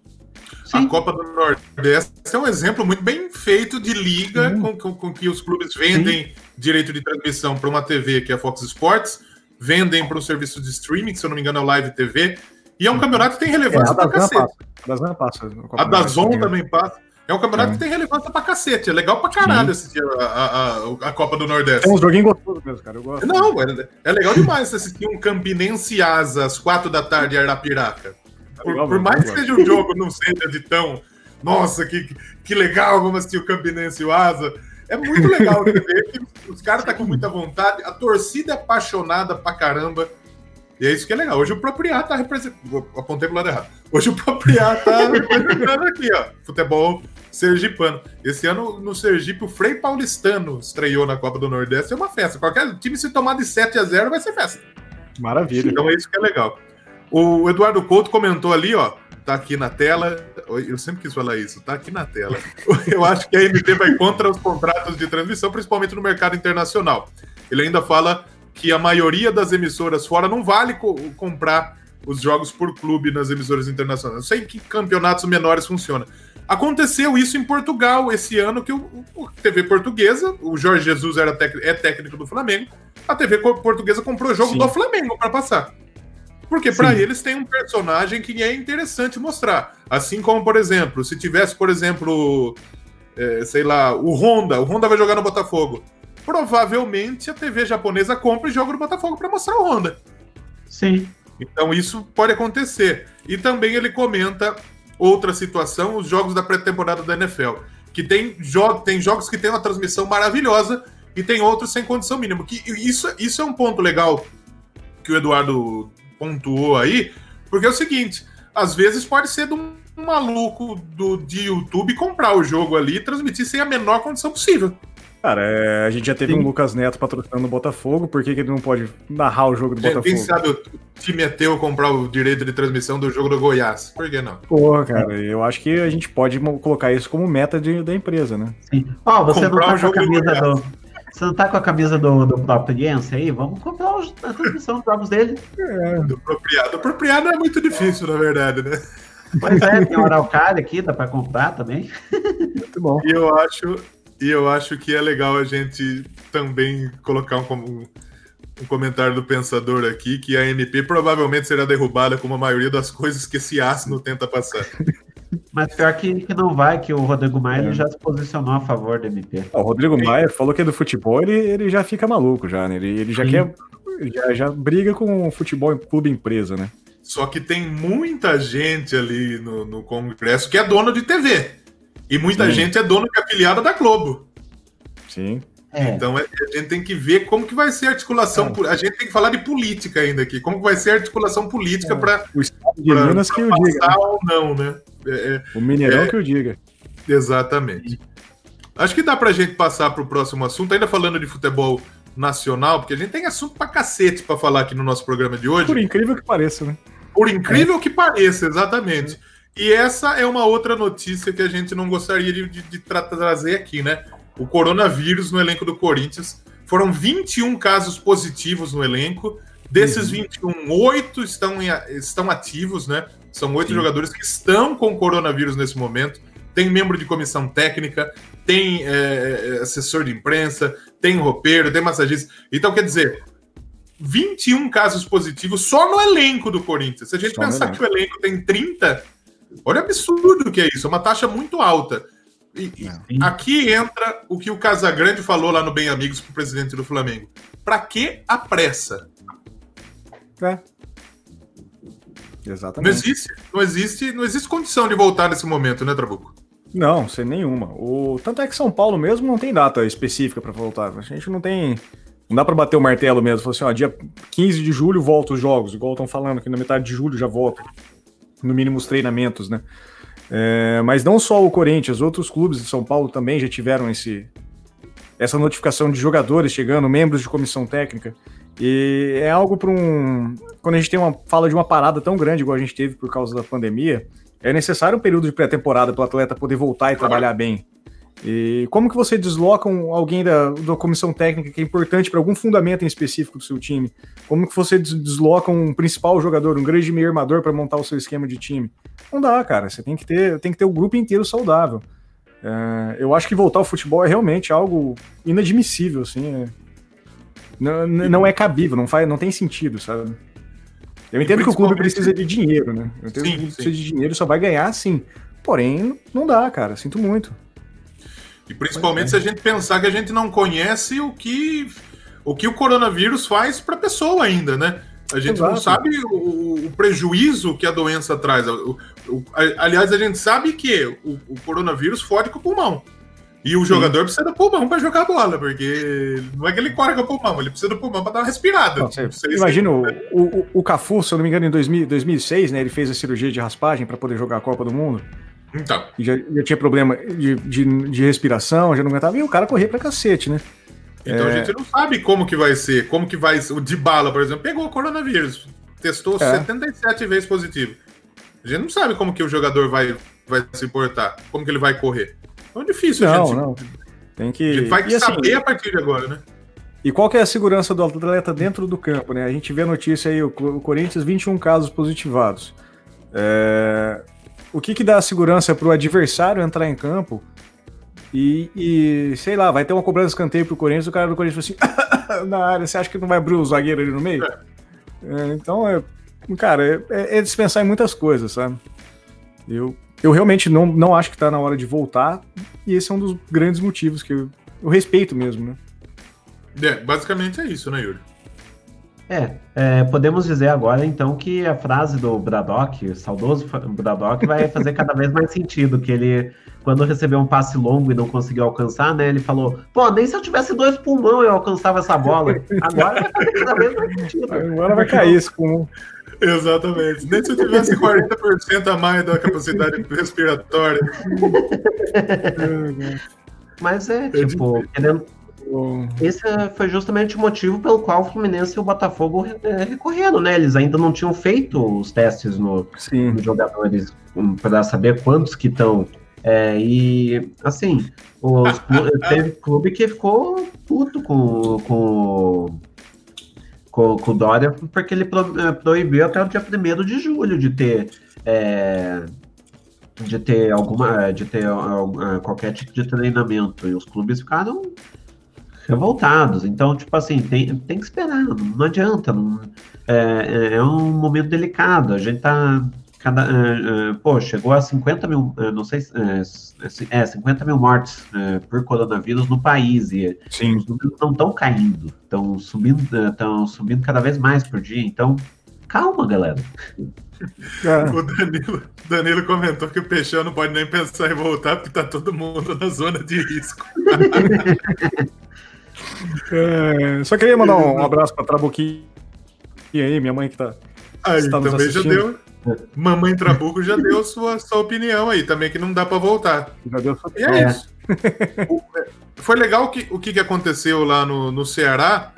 Sim. A Copa do Nordeste é um exemplo muito bem feito de liga com, com, com, que os clubes vendem Sim. direito de transmissão para uma TV, que é a Fox Sports, vendem para um serviço de streaming, que se eu não me engano é o Live TV, e é um campeonato que tem relevância é, para cacete. Passa. passa. A Dazon também passa. É um campeonato é. que tem relevância pra cacete. É legal pra caralho Sim. assistir a, a, a, Copa do Nordeste. É um joguinho gostoso mesmo, cara. Eu gosto. Não, é, é legal demais assistir um Campinense Asa às quatro da tarde em Arapiraca. Por, por mais que seja um jogo não seja de tão. Nossa, que, que legal, vamos assistir o Campinense e o Asa. É muito legal ver que os caras estão tá com muita vontade, a torcida é apaixonada pra caramba. E é isso que é legal. Hoje o Propriá tá representando. Apontei pro lado errado. Hoje o Propriá tá representando aqui, ó. Futebol sergipano. Esse ano no Sergipe, o Frei Paulistano estreou na Copa do Nordeste. É uma festa. Qualquer time se tomar de 7 a 0 vai ser festa. Maravilha. Então é isso que é legal. O Eduardo Couto comentou ali, ó, tá aqui na tela. Eu sempre quis falar isso, tá aqui na tela. Eu acho que a MT vai contra os contratos de transmissão, principalmente no mercado internacional. Ele ainda fala que a maioria das emissoras fora não vale co comprar os jogos por clube nas emissoras internacionais. Não sei que campeonatos menores funciona. Aconteceu isso em Portugal esse ano que o, o TV portuguesa, o Jorge Jesus era é técnico do Flamengo, a TV portuguesa comprou o jogo Sim. do Flamengo para passar. Porque para eles tem um personagem que é interessante mostrar. Assim como, por exemplo, se tivesse, por exemplo, é, sei lá, o Honda, o Honda vai jogar no Botafogo. Provavelmente a TV japonesa compra e joga no Botafogo para mostrar o Honda. Sim. Então isso pode acontecer. E também ele comenta outra situação, os jogos da pré-temporada da NFL. Que tem, jo tem jogos que tem uma transmissão maravilhosa e tem outros sem condição mínima. Que isso, isso é um ponto legal que o Eduardo pontuou aí, porque é o seguinte: às vezes pode ser de um maluco do, de YouTube comprar o jogo ali e transmitir sem a menor condição possível. Cara, é, a gente já teve Sim. um Lucas Neto patrocinando o Botafogo, por que, que ele não pode narrar o jogo do Botafogo? Quem sabe o time é teu comprar o direito de transmissão do jogo do Goiás? Por que não? Porra, cara, eu acho que a gente pode colocar isso como meta de, da empresa, né? Sim. Ó, oh, você comprar não tá com a camisa do, do... Você não tá com a camisa do, do Propriense aí? Vamos comprar a transmissão dos jogos dele. É. Do apropriado. Do apropriado é muito difícil, na verdade, né? Pois é, tem o Araucária aqui, dá para comprar também. Muito bom. E eu acho, e eu acho que é legal a gente também colocar um, um comentário do pensador aqui, que a MP provavelmente será derrubada como a maioria das coisas que esse asno tenta passar. Mas pior que, que não vai, que o Rodrigo Maia é. já se posicionou a favor da MP. O Rodrigo Sim. Maia falou que é do futebol, ele, ele já fica maluco já, né? Ele, ele já Sim. quer. Já, já briga com o futebol clube empresa, né? Só que tem muita gente ali no, no Congresso que é dono de TV. E muita Sim. gente é dono de afiliada da Globo. Sim. É. Então é, a gente tem que ver como que vai ser a articulação. É. A gente tem que falar de política ainda aqui. Como que vai ser a articulação política é. para. O Estado de Minas que o diga. Né? ou não, né? É, é, o Mineirão que o diga. Exatamente. Acho que dá para a gente passar para o próximo assunto, ainda falando de futebol nacional, porque a gente tem assunto para cacete para falar aqui no nosso programa de hoje. Por incrível que pareça, né? Por incrível é. que pareça, exatamente. E essa é uma outra notícia que a gente não gostaria de, de, de trazer aqui, né? O coronavírus no elenco do Corinthians. Foram 21 casos positivos no elenco. Desses uhum. 21, oito estão, em, estão ativos, né? São oito jogadores que estão com coronavírus nesse momento. Tem membro de comissão técnica, tem é, assessor de imprensa, tem roupeiro, tem massagista. Então, quer dizer, 21 casos positivos só no elenco do Corinthians. Se a gente só pensar que o elenco tem 30, olha o absurdo que é isso, é uma taxa muito alta. E, aqui entra o que o Casagrande falou lá no Bem Amigos para o presidente do Flamengo. Para que a pressa? É. Exatamente. Não existe, não existe, não existe condição de voltar nesse momento, né, Trabuco? Não, sem nenhuma. O tanto é que São Paulo mesmo não tem data específica para voltar. A gente não tem não dá para bater o martelo mesmo. Falar assim, ó, dia 15 de julho volta os jogos, igual estão falando que na metade de julho já volta. No mínimo os treinamentos, né? É, mas não só o Corinthians, outros clubes de São Paulo também já tiveram esse, essa notificação de jogadores chegando, membros de comissão técnica. E é algo para um. Quando a gente tem uma fala de uma parada tão grande igual a gente teve por causa da pandemia, é necessário um período de pré-temporada para o atleta poder voltar e trabalhar bem. E como que você desloca um, alguém da, da comissão técnica que é importante para algum fundamento em específico do seu time? Como que você desloca um principal jogador, um grande meio armador para montar o seu esquema de time? Não dá, cara. Você tem que ter, tem que ter o grupo inteiro saudável. É, eu acho que voltar ao futebol é realmente algo inadmissível, assim. É, não, não é cabível, não, faz, não tem sentido, sabe? Eu entendo que o clube precisa de dinheiro, né? Eu entendo sim, que o clube precisa de dinheiro só vai ganhar sim. Porém, não dá, cara. Sinto muito. E principalmente se a gente pensar que a gente não conhece o que o, que o coronavírus faz para a pessoa ainda, né? A gente Exato. não sabe o, o, prejuízo que a doença traz. O, aliás, a gente sabe que o, coronavírus fode com o pulmão. E o Sim. jogador precisa do pulmão para jogar bola, porque não é que ele corre com o pulmão, ele precisa do pulmão para dar uma respirada. Não, imagina, o, o, o Cafu, se eu não me engano, em 2000, 2006, né, ele fez a cirurgia de raspagem para poder jogar a Copa do Mundo. Então. Já, já tinha problema de, de, de, respiração, já não aguentava, e o cara corria pra cacete, né? Então é... a gente não sabe como que vai ser, como que vai O de bala, por exemplo, pegou o coronavírus, testou é. 77 vezes positivo. A gente não sabe como que o jogador vai, vai se portar, como que ele vai correr. Então é difícil, não, gente. Não. Tem que... A gente vai e saber assim, a partir de agora, né? E qual que é a segurança do atleta dentro do campo, né? A gente vê a notícia aí, o Corinthians, 21 casos positivados. É o que, que dá segurança para o adversário entrar em campo e, e, sei lá, vai ter uma cobrança de escanteio pro Corinthians, o cara do Corinthians fala assim, na área, você acha que não vai abrir o zagueiro ali no meio? É. É, então, é, cara, é, é, dispensar em muitas coisas, sabe? Eu, eu realmente não, não acho que tá na hora de voltar, e esse é um dos grandes motivos que eu, eu respeito mesmo, né? É, basicamente é isso, né, Yuri? É, é, podemos dizer agora então que a frase do Braddock, o saudoso Braddock, vai fazer cada vez mais sentido, que ele, quando recebeu um passe longo e não conseguiu alcançar, né, ele falou, pô, nem se eu tivesse dois pulmão eu alcançava essa bola. Agora vai fazer cada vez mais sentido. Agora vai cair esse pulmão. Exatamente. Nem se eu tivesse 40% a mais da capacidade respiratória. Mas é, é tipo, querendo, esse foi justamente o motivo pelo qual o Fluminense e o Botafogo é, recorreram, né? Eles ainda não tinham feito os testes no, nos jogadores para saber quantos que estão. É, e assim, os, teve clube que ficou puto com, com, com, com o Dória, porque ele pro, é, proibiu até o dia 1 de julho de ter. É, de ter alguma de ter uh, qualquer tipo de treinamento e os clubes ficaram revoltados. Então, tipo assim, tem, tem que esperar, não adianta. Não, é, é, é um momento delicado. A gente tá. Cada, é, é pô, chegou a 50 mil, é, não sei, é, é 50 mil mortes por coronavírus no país e Sim. os números não estão caindo, estão subindo, estão subindo cada vez mais por dia. Então, calma, galera. O Danilo, Danilo comentou que o Peixão não pode nem pensar em voltar porque tá todo mundo na zona de risco. É, só queria mandar um abraço pra Trabuquinha aí, minha mãe que tá. Aí também já deu. Mamãe Trabuco já deu sua, sua opinião aí, também que não dá para voltar. Já deu sua opinião. E é isso. Foi legal que, o que aconteceu lá no, no Ceará,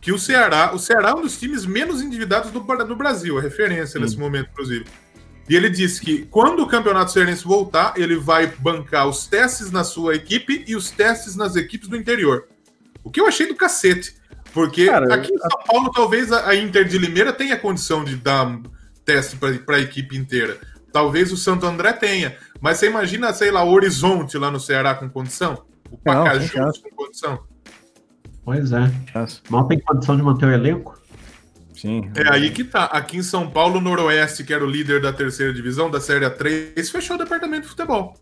que o Ceará, o Ceará é um dos times menos endividados do, do Brasil, a referência Sim. nesse momento, inclusive. E ele disse que quando o Campeonato Cearense voltar, ele vai bancar os testes na sua equipe e os testes nas equipes do interior. O que eu achei do cacete. Porque Cara, aqui em São Paulo, talvez a Inter de Limeira tenha condição de dar teste para a equipe inteira. Talvez o Santo André tenha. Mas você imagina, sei lá, o Horizonte lá no Ceará com condição? O Pacajus Não, com condição? Pois é. Mal tem condição de manter o elenco? Sim. É aí que tá. Aqui em São Paulo, o Noroeste, que era o líder da terceira divisão, da Série A3, fechou o departamento de futebol.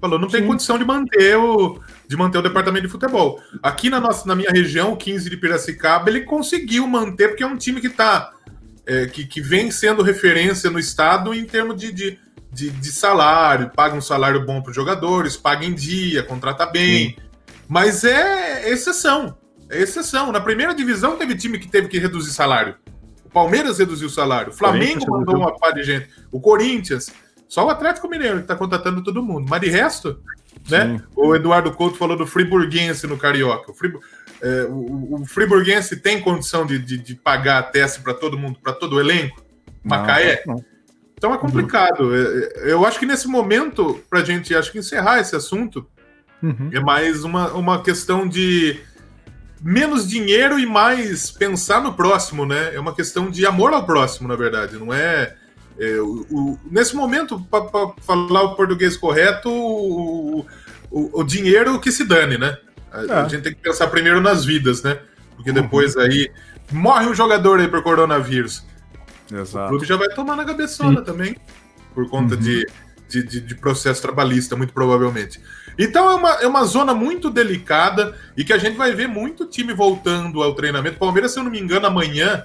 Falou, não tem Sim. condição de manter o de manter o departamento de futebol. Aqui na nossa na minha região, o 15 de Piracicaba, ele conseguiu manter porque é um time que tá é, que, que vem sendo referência no estado em termos de, de, de, de salário, paga um salário bom para os jogadores, paga em dia, contrata bem. Sim. Mas é exceção. É exceção. Na primeira divisão teve time que teve que reduzir salário. O Palmeiras reduziu o salário. O Flamengo mandou uma par de gente. O Corinthians. Só o Atlético Mineiro que está contratando todo mundo. Mas de resto, né? O Eduardo Couto falou do Friburguense no Carioca. O, Frib... é, o, o Friburguense tem condição de, de, de pagar a teste para todo mundo, para todo o elenco? Macaé? Não, não. Então é complicado. Uhum. Eu acho que nesse momento, para a gente acho que encerrar esse assunto, uhum. é mais uma, uma questão de menos dinheiro e mais pensar no próximo, né? É uma questão de amor ao próximo, na verdade. Não é é, o, o, nesse momento, para falar o português correto, o, o, dinheiro que se dane, né? A, é. gente tem que pensar primeiro nas vidas, né? Porque uhum. depois uhum. aí morre um jogador aí por coronavírus. Exato. O clube já vai tomar na cabeçona Sim. também, por conta uhum. de, de, de, de, processo trabalhista, muito provavelmente. Então é uma, é uma zona muito delicada e que a gente vai ver muito time voltando ao treinamento. Palmeiras, se eu não me engano, amanhã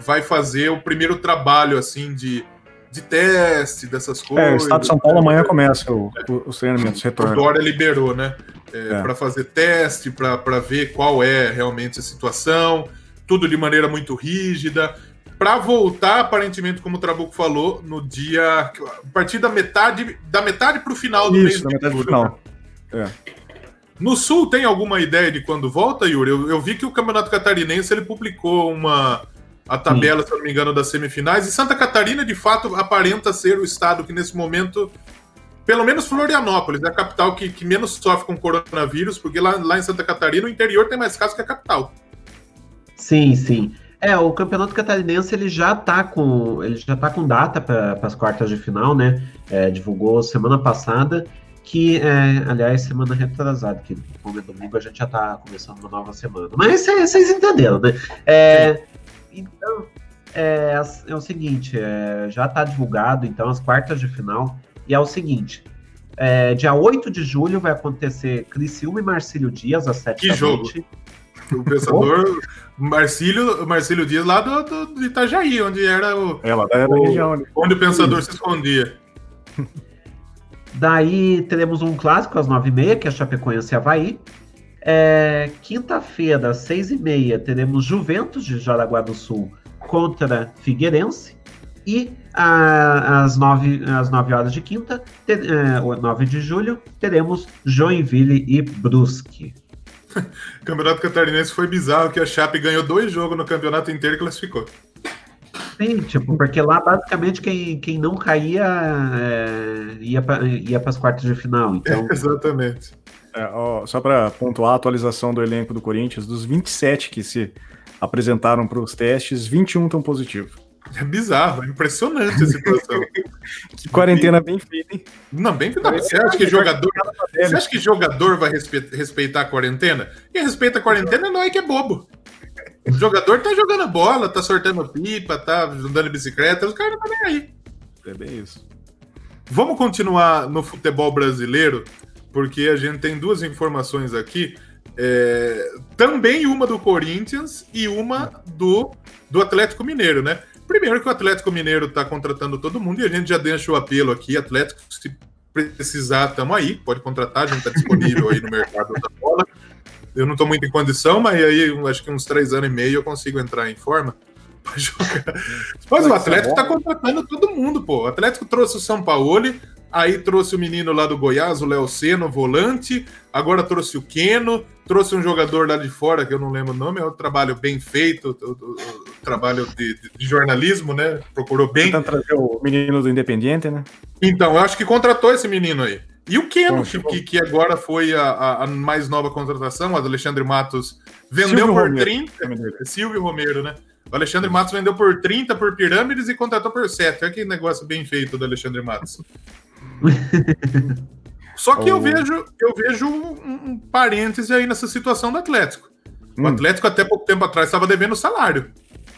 vai fazer o primeiro trabalho assim de de teste, dessas coisas. É, o Estado de São Paulo amanhã começa o, o, os treinamentos, retorno. O Dória liberou, né? É, é. Para fazer teste, para ver qual é realmente a situação, tudo de maneira muito rígida. Para voltar, aparentemente, como o Trabuco falou, no dia. A partir da metade da metade para o final do Isso, mês da metade final. Né? É. No Sul tem alguma ideia de quando volta, Yuri? Eu, eu, vi que o Campeonato Catarinense ele publicou uma, a tabela, Sim. se eu não me engano, das semifinais. E Santa Catarina, de fato, aparenta ser o estado que nesse momento, pelo menos Florianópolis, é a capital que, que menos sofre com coronavírus, porque lá, lá em Santa Catarina o interior tem mais casos que a capital. Sim, sim. É, o Campeonato Catarinense ele já tá com ele já tá com data para as quartas de final, né? É, divulgou semana passada que é, aliás, semana retrasada, que como é domingo a gente já tá começando uma nova semana. Mas vocês entenderam, né? É, então, é, é o seguinte, é, já está divulgado, então, as quartas de final, e é o seguinte, é, dia 8 de julho vai acontecer Criciúma e Marcílio Dias, às 7 que da jogo. noite. O pensador Marcílio, Marcílio Dias lá do, do, Itajaí, onde era o, é, lá era o região, né? onde o pensador se escondia. Daí teremos um clássico às 9h30, que é Chapecoense e Havaí. É, Quinta-feira, às seis e meia, teremos Juventus de Jaraguá do Sul contra Figueirense. E a, às, 9, às 9 horas de quinta, ter, é, 9 de julho, teremos Joinville e Brusque. o campeonato catarinense foi bizarro, que a Chape ganhou dois jogos no campeonato inteiro e classificou. Sim, tipo, porque lá basicamente quem, quem não caía é, ia para ia as quartas de final. Então... exatamente. É, ó, só para pontuar a atualização do elenco do Corinthians, dos 27 que se apresentaram para os testes, 21 estão positivos. É bizarro, é impressionante a situação. que quarentena bem feita, hein? Não, bem feita. Você acha que jogador, você acha que jogador vai respeitar a quarentena? Quem respeita a quarentena não é que é bobo. O jogador tá jogando bola, tá sortando pipa, tá andando bicicleta, os caras não estão nem aí. É bem isso. Vamos continuar no futebol brasileiro, porque a gente tem duas informações aqui. É, também uma do Corinthians e uma do, do Atlético Mineiro, né? Primeiro que o Atlético Mineiro está contratando todo mundo e a gente já deixa o apelo aqui, Atlético, se precisar, estamos aí, pode contratar, a gente está disponível aí no mercado da bola. Eu não estou muito em condição, mas aí acho que uns três anos e meio eu consigo entrar em forma para jogar. Mas o Atlético está contratando todo mundo, pô. O Atlético trouxe o São Paulo, aí trouxe o menino lá do Goiás, o Léo Seno, volante, agora trouxe o Queno, trouxe um jogador lá de fora, que eu não lembro o nome, é um trabalho bem feito, o, o, o trabalho de, de, jornalismo, né? Procurou bem. Tentando trazer o menino do Independiente, né? Então, eu acho que contratou esse menino aí. E o Keno, que, que agora foi a, a, mais nova contratação, o Alexandre Matos vendeu Silvio por Romero. 30. Silvio Romero, né? O Alexandre Matos vendeu por 30 por pirâmides e contratou por 7. Olha que negócio bem feito do Alexandre Matos. Só que oh. eu vejo, eu vejo um, um parêntese aí nessa situação do Atlético. O hum. Atlético, até pouco tempo atrás, estava devendo salário.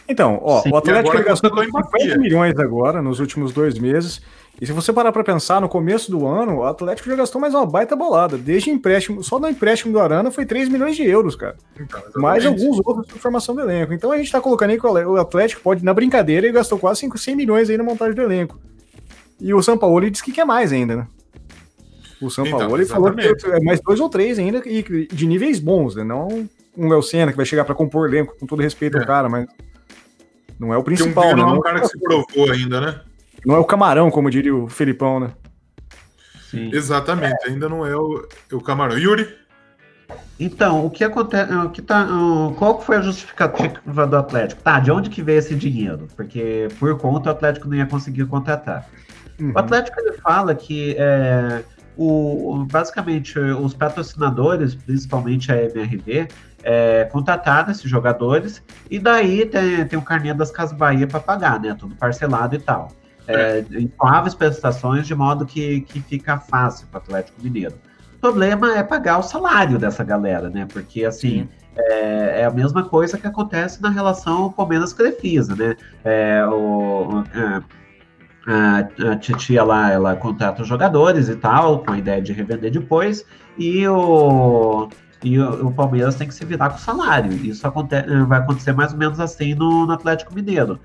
Então, ó, Sim, o Atlético gastou 50 milhões agora, nos últimos dois meses. E se você parar para pensar, no começo do ano, o Atlético já gastou mais uma baita bolada. Desde empréstimo, só no empréstimo do Arana foi 3 milhões de euros, cara. Então, mais alguns outros de formação do elenco. Então a gente tá colocando aí que o Atlético pode, na brincadeira, ele gastou quase 5, 100 milhões aí na montagem do elenco. E o São Paulo disse que quer mais ainda, né? O São então, Paulo ele falou que é mais dois ou três ainda, e de níveis bons, né? Não um Léo Senna que vai chegar para compor elenco, com todo respeito é. ao cara, mas não é o principal, um né? Não é um cara que se provou ainda, né? Não é o camarão, como diria o Felipão, né? Sim. Exatamente, é. ainda não é o, o camarão. Yuri? Então, o que acontece. O que tá, qual foi a justificativa do Atlético? Tá, de onde que veio esse dinheiro? Porque por conta o Atlético não ia conseguir contratar. Uhum. O Atlético ele fala que é, o, basicamente os patrocinadores, principalmente a MRV, é, contrataram esses jogadores e daí tem, tem o carnê das Casas Bahia para pagar, né? Tudo parcelado e tal é, em suaves prestações, de modo que, que fica fácil para o Atlético Mineiro. O problema é pagar o salário dessa galera, né? Porque, assim, é, é, a mesma coisa que acontece na relação Palmeiras-Crefisa, né? É, o, a, a, a titia lá, ela contrata os jogadores e tal, com a ideia de revender depois, e o, e o, o Palmeiras tem que se virar com o salário. Isso acontece, vai acontecer mais ou menos assim no, no Atlético Mineiro.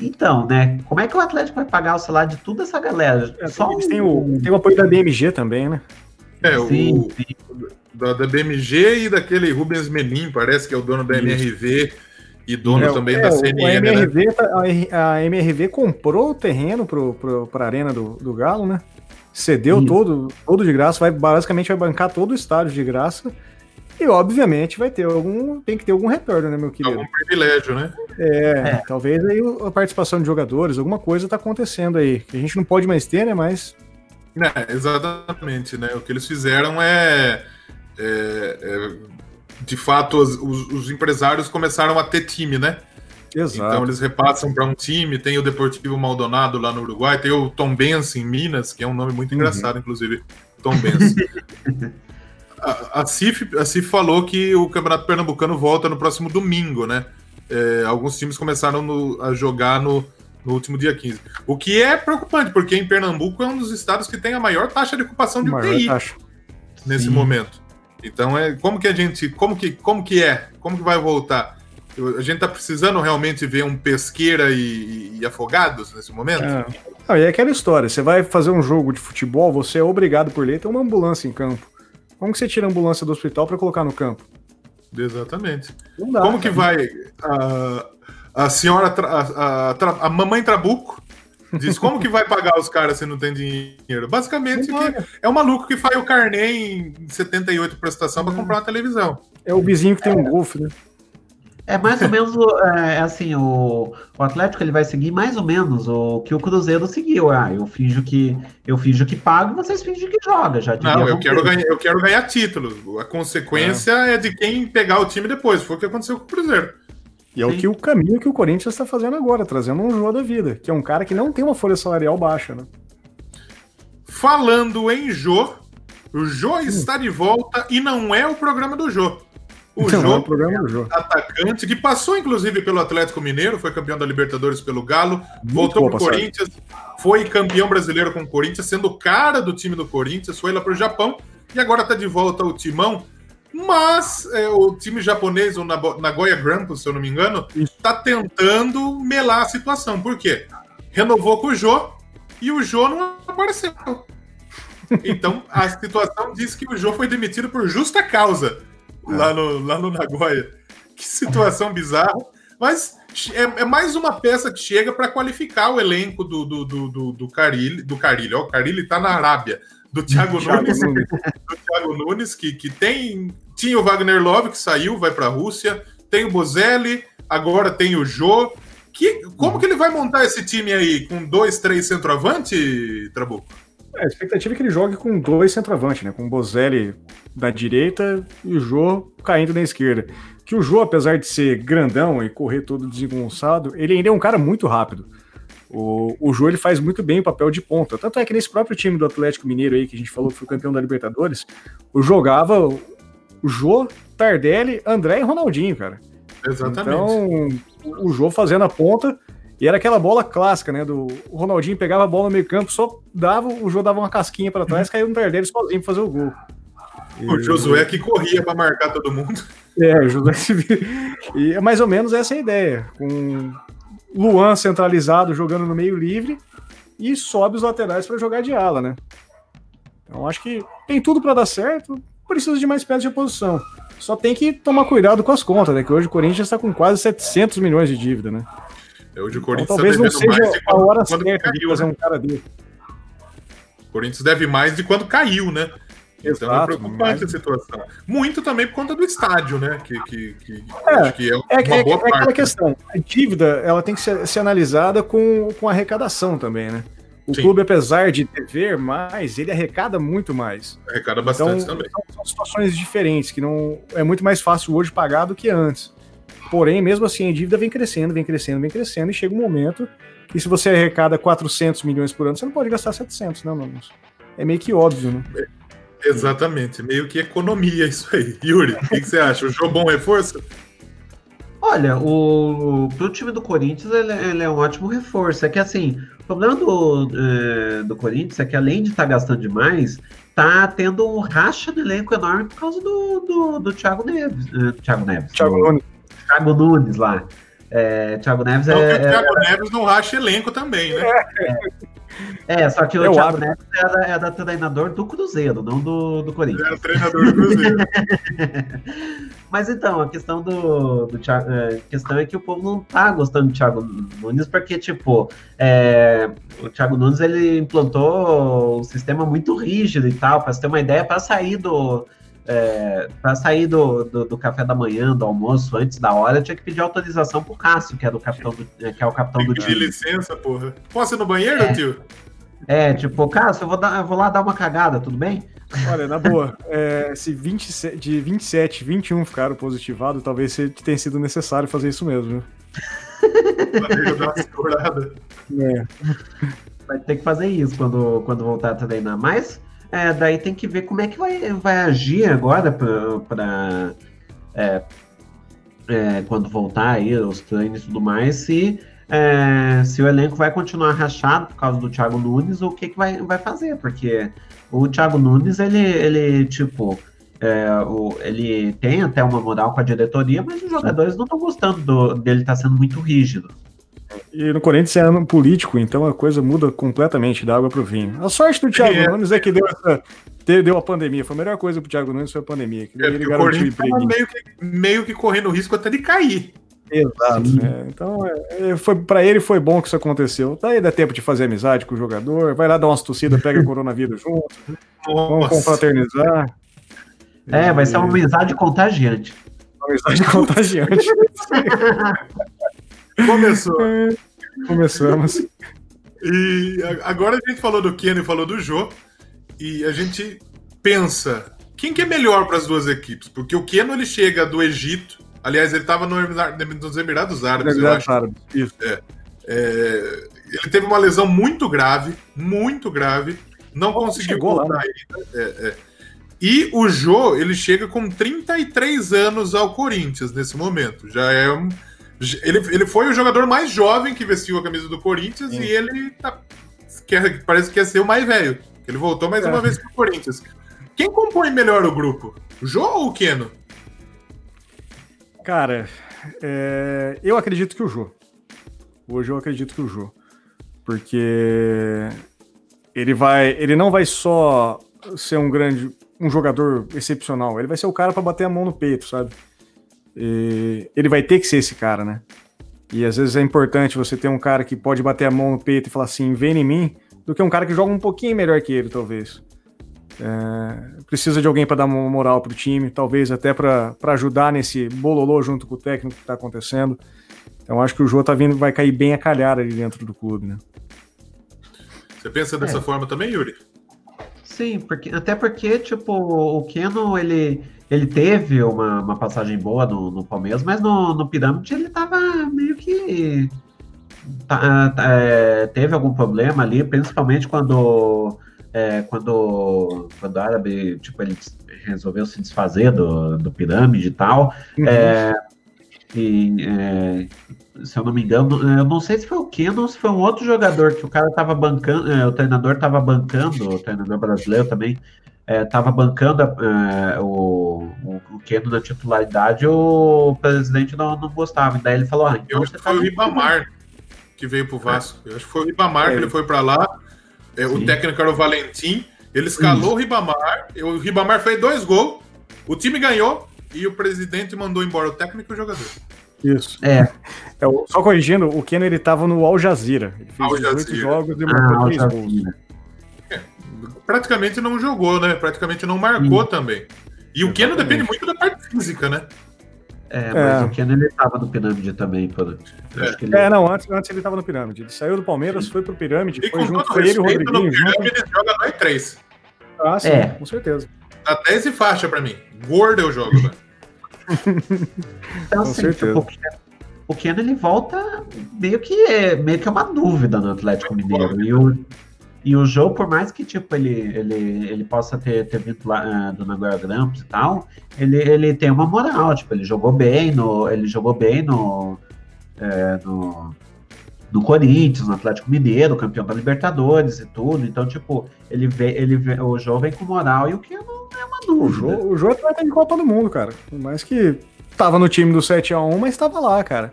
Então, né? Como é que o Atlético vai pagar o salário de toda essa galera? É, Só tem, o, tem o apoio da BMG também, né? É, sim, o, sim. Da, da, BMG e daquele Rubens Menin, parece que é o dono da MRV e dono é, também é, da CNN. A MRV, né? Tá, a, MRV comprou o terreno para a Arena do, do Galo, né? Cedeu todo, todo de graça, vai basicamente vai bancar todo o estádio de graça e obviamente vai ter algum. Tem que ter algum retorno, né, meu querido? Algum privilégio, né? É, é. talvez aí a participação de jogadores, alguma coisa tá acontecendo aí. Que a gente não pode mais ter, né? Mas. É, exatamente, né? O que eles fizeram é. é, é de fato, os, os, os, empresários começaram a ter time, né? Exato. Então eles repassam para um time, tem o Deportivo Maldonado lá no Uruguai, tem o Tom Benz em Minas, que é um nome muito uhum. engraçado, inclusive, Tom Benz. a, Cif, a Cif falou que o Campeonato Pernambucano volta no próximo domingo, né? É, alguns times começaram no, a jogar no, no último dia 15. O que é preocupante, porque em Pernambuco é um dos estados que tem a maior taxa de ocupação de UTI taxa. nesse Sim. momento. Então é como que a gente, como que, como que é, como que vai voltar? A gente tá precisando realmente ver um pesqueira e, e afogados nesse momento? É. Ah, e é aquela história, você vai fazer um jogo de futebol, você é obrigado por lei ter uma ambulância em campo. Como que você tira a ambulância do hospital para colocar no campo? Exatamente. Dá, Como cara. que vai. A, a senhora, a, a, a, mamãe Trabuco, diz como que vai pagar os caras se não tem dinheiro? Basicamente, é um maluco que faz o carnê em 78 prestação para comprar uma televisão. É o vizinho que tem um golfe, né? É mais ou menos é, assim, o, o Atlético ele vai seguir mais ou menos o que o Cruzeiro seguiu. Ah, eu finjo que eu finjo que pago, vocês fingem que joga. Já Não, eu quero, ganhar, eu quero ganhar títulos. A consequência é. é. de quem pegar o time depois. Foi o que aconteceu com o Cruzeiro. E é Sim. o que o caminho que o Corinthians está fazendo agora, trazendo um jogo da vida, que é um cara que não tem uma folha salarial baixa, né? Falando em Jô, o Jô está de volta e não é o programa do Jô. O então, Jô, é o programa do Jô. atacante, que passou inclusive pelo Atlético Mineiro, foi campeão da Libertadores pelo Galo, Muito voltou para o Corinthians, foi campeão brasileiro com o Corinthians, sendo cara do time do Corinthians, foi lá para o Japão e agora está de volta ao Timão. Mas é, o time japonês, o Nagoya Grampus, se eu não me engano, está tentando melar a situação. Por quê? Renovou com o Jô e o Jô não apareceu. Então a situação diz que o Jô foi demitido por justa causa lá no, lá no Nagoya. Que situação bizarra. Mas é, é, mais uma peça que chega para qualificar o elenco do, do, do, do, do Carilli. Do Carilli, ó, o Carilli tá na Arábia. Do Thiago Nunes, Nunes. do Thiago Nunes, que, que tem. Tinha o Wagner Love, que saiu, vai para a Rússia. Tem o Bozelli, agora tem o Jô. Que, como que ele vai montar esse time aí? Com dois, três centroavante, Trabuco? É, a expectativa é que ele jogue com dois centroavantes, né? Com o Bozelli da direita e o Jô caindo na esquerda. Que o Jô, apesar de ser grandão e correr todo desengonçado, ele ainda é um cara muito rápido. O, o Jô ele faz muito bem o papel de ponta. Tanto é que nesse próprio time do Atlético Mineiro aí, que a gente falou que foi campeão da Libertadores, o jogava Jô, Tardelli, André e Ronaldinho, cara. Exatamente. Então, o Jô fazendo a ponta e era aquela bola clássica, né? Do o Ronaldinho pegava a bola no meio campo, só dava, o Jô dava uma casquinha para trás, caiu no Tardelli sozinho pra fazer o gol. O Josué que corria para marcar todo mundo. É, o Josué E é mais ou menos essa a ideia. Com Luan centralizado jogando no meio livre e sobe os laterais para jogar de ala, né? Então acho que tem tudo para dar certo, precisa de mais peças de oposição. Só tem que tomar cuidado com as contas, né? Que hoje o Corinthians está com quase 700 milhões de dívida, né? É, hoje o Corinthians então, talvez tá não seja a hora certa de fazer né? um cara dele. O Corinthians deve mais de quando caiu, né? Então é Exato, é preocupante mas... a situação. Muito também por conta do estádio, né? Que, que, que é, acho que é, é uma é, boa é, parte. É aquela questão. A dívida ela tem que ser, ser analisada com, com arrecadação também, né? O Sim. clube, apesar de dever mais, ele arrecada muito mais. Arrecada bastante então, também. São situações diferentes, que não é muito mais fácil hoje pagar do que antes. Porém, mesmo assim, a dívida vem crescendo, vem crescendo, vem crescendo, e chega um momento que se você arrecada 400 milhões por ano, você não pode gastar 700, não, não. É meio que óbvio, né? É, exatamente, meio que economia isso aí. Yuri, o que, que, você acha? O jogo bom reforço? Olha, o, pro time do Corinthians ele, ele, é um ótimo reforço. É que assim, o problema do, é, do Corinthians é que além de estar tá gastando demais, tá tendo um racha no elenco enorme por causa do, do, do Thiago Neves. Uh, Thiago Neves. Thiago Nunes. Thiago Nunes lá. É, Thiago Neves não, é. o Thiago é, Neves não racha elenco também, né? É, é só que o Eu Thiago Neves era, era treinador do Cruzeiro, não do, do Corinthians. Era treinador do Cruzeiro. Mas então, a questão do, do Thiago, a é, questão é que o povo não tá gostando do Thiago Nunes, porque, tipo, é, o Thiago Nunes ele implantou um sistema muito rígido e tal, para você ter uma ideia, para sair do é, para sair do, do, do, café da manhã, do almoço, antes da hora, tinha que pedir autorização pro Cássio, que é, do capitão do, é, que é o capitão Tem do time. Pedir licença, porra. Posso ir no banheiro, é. tio? É, tipo, Cássio, eu vou, dar, eu vou lá dar uma cagada, tudo bem? Olha, na boa, é, se 27, de 27, 21 ficaram positivados, talvez tenha sido necessário fazer isso mesmo. dar uma segurada. É. Vai ter que fazer isso quando, quando voltar a treinar. Mas é, daí tem que ver como é que vai, vai agir agora para é, é, quando voltar aí os treinos e tudo mais, se, é, se o elenco vai continuar rachado por causa do Thiago Nunes ou o que, que vai, vai fazer, porque o Thiago Nunes, ele, ele tipo, é, o, ele tem até uma moral com a diretoria, mas os jogadores não estão gostando do, dele estar tá sendo muito rígido. E no Corinthians é ano político, então a coisa muda completamente da água pro vinho. A sorte do Thiago é. Nunes é que deu essa. Deu a pandemia. Foi a melhor coisa pro Thiago Nunes foi a pandemia. Que é, ele o Corinthians meio que, meio que correndo risco até de cair. Exato. Né? Então, é, é foi, para ele foi bom que isso aconteceu. Daí dá tempo de fazer amizade com o jogador, vai lá dar umas tossidas, pega o coronavírus junto, Nossa. vamos confraternizar. É, vai ser uma amizade contagiante. Uma amizade contagiante. Começou. Começamos. E agora a gente falou do Ken e falou do Jô, e a gente pensa quem que é melhor para as duas equipes? Porque o Keno ele chega do Egito, aliás, ele estava no, nos Emirados Árabes, eu acho. Árabes, isso. É, é, ele teve uma lesão muito grave, muito grave, não oh, conseguiu voltar né? ainda. É, é, e o Jô, ele chega com 33 anos ao Corinthians nesse momento. Já é um. Ele, ele foi o jogador mais jovem que vestiu a camisa do Corinthians Sim. e ele tá, quer, parece que quer ser o mais velho. Ele voltou mais é. uma vez para o Corinthians. Quem compõe melhor o grupo? O Jô ou o Keno? Cara, é... eu acredito que o Jô. Hoje eu acredito que o Jô. Porque ele vai. Ele não vai só ser um grande. um jogador excepcional. Ele vai ser o cara para bater a mão no peito, sabe? E ele vai ter que ser esse cara, né? E às vezes é importante você ter um cara que pode bater a mão no peito e falar assim, vem em mim, do que um cara que joga um pouquinho melhor que ele, talvez. É, precisa de alguém para dar uma moral pro time, talvez até para ajudar nesse bololô junto com o técnico que está acontecendo. Então acho que o Jô tá vindo, vai cair bem a calhar ali dentro do clube, né? Você pensa dessa é. forma também, Yuri? Sim, porque, até porque, tipo, o Keno, ele, ele teve uma, uma passagem boa no, no Palmeiras, mas no, no Pirâmide ele tava meio que. Tá, tá, é, teve algum problema ali, principalmente quando é, quando, quando o árabe, tipo, ele resolveu se desfazer do, do pirâmide e tal, uhum. é, e, é, se eu não me engano, eu não sei se foi o Keno ou se foi um outro jogador que o cara tava bancando, é, o treinador tava bancando, o treinador brasileiro também, estava é, bancando é, o, o, o Keno na titularidade, o presidente não, não gostava. E daí ele falou: ah, então Eu acho que foi o Ribamar que veio pro Vasco. Eu acho que foi o Ribamar que ele foi para lá. É, o técnico era o Valentim. Ele escalou Isso. o Ribamar. O Ribamar fez dois gols. O time ganhou e o presidente mandou embora o técnico e o jogador. Isso. É. é só corrigindo, o Keno ele tava no Al Jazeera. Ele fez Al 18 Jazeera. jogos e marcou ah, 3 gols. É, praticamente não jogou, né? Praticamente não marcou Sim. também. E o Keno depende muito da parte física, né? É, mas é. o Keno ele tava no Pirâmide também. Pô. É. Ele... é, não, antes, antes ele tava no Pirâmide. Ele saiu do Palmeiras, foi pro Pirâmide, e foi junto, foi ele e o Rodriguinho. No Pirâmide ele joga no E3. Ah, sim, é. com certeza. Dá 10 e faixa pra mim. Gordo eu jogo, velho. Então, assim, certeza. Tipo, o Keno ele volta meio que é, meio que é uma dúvida no Atlético Mineiro. E o, e o jogo, por mais que tipo, ele, ele, ele possa ter, ter vindo lá uh, do Nagoya Grampus e tal, ele, ele tem uma moral, tipo, ele jogou bem no. Ele jogou bem no. É, no, no Corinthians, no Atlético Mineiro, campeão da Libertadores e tudo. Então, tipo, ele vê, ele vê, o jogo vem com moral e o que não é uma dúvida. O jogo vai ter Copa do Mundo, cara. Por mais que tava no time do 7x1, mas estava lá, cara.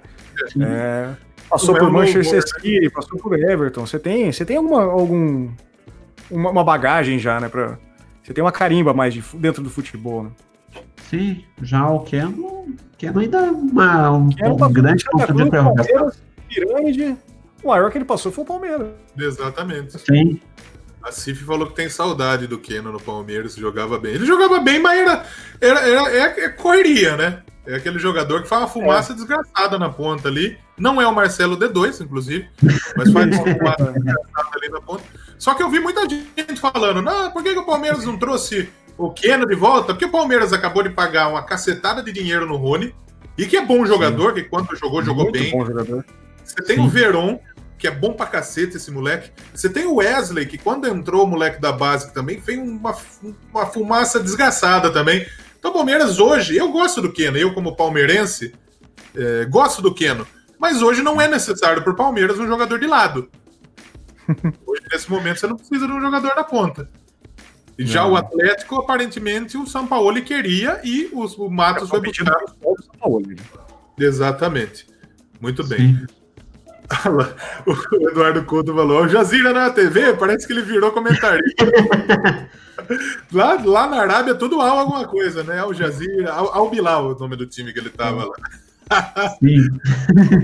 É, Passou por Manchester City, passou por Everton. Você tem, você tem alguma, algum, uma, uma, bagagem já, né? Pra, você tem uma carimba mais de, dentro do futebol, né? Sim, já o Keno, Keno ainda é uma, um, um grande ponto de interrogação. Pirâmide, o maior que ele passou foi o Palmeiras. Exatamente. Sim. A Cif falou que tem saudade do Keno no Palmeiras, jogava bem. Ele jogava bem, mas era, era, era é, é correria, né? É aquele jogador que faz uma fumaça é. desgraçada na ponta ali. Não é o Marcelo D2, inclusive, mas faz uma fumaça desgraçada ali na ponta. Só que eu vi muita gente falando: não, por que, que o Palmeiras não trouxe o Keno de volta? Porque o Palmeiras acabou de pagar uma cacetada de dinheiro no Rony. E que é bom jogador, Sim. que quando jogou, jogou Muito bem. Bom jogador. Você tem Sim. o Veron, que é bom pra cacete esse moleque. Você tem o Wesley, que quando entrou o moleque da base também, fez uma, uma fumaça desgraçada também. Então, o Palmeiras hoje, eu gosto do Keno, eu como palmeirense, é, gosto do Keno, mas hoje não é necessário para o Palmeiras um jogador de lado. Hoje, nesse momento, você não precisa de um jogador da ponta. E já não. o Atlético, aparentemente, o São Paulo queria e o, o Matos foi buscar. Exatamente. Muito bem. O Eduardo Couto falou: o Jazira na TV, parece que ele virou comentário. lá, lá na Arábia, tudo Al alguma coisa, né? Al Jazeera, Al, Al Bilal, o nome do time que ele tava lá. Sim.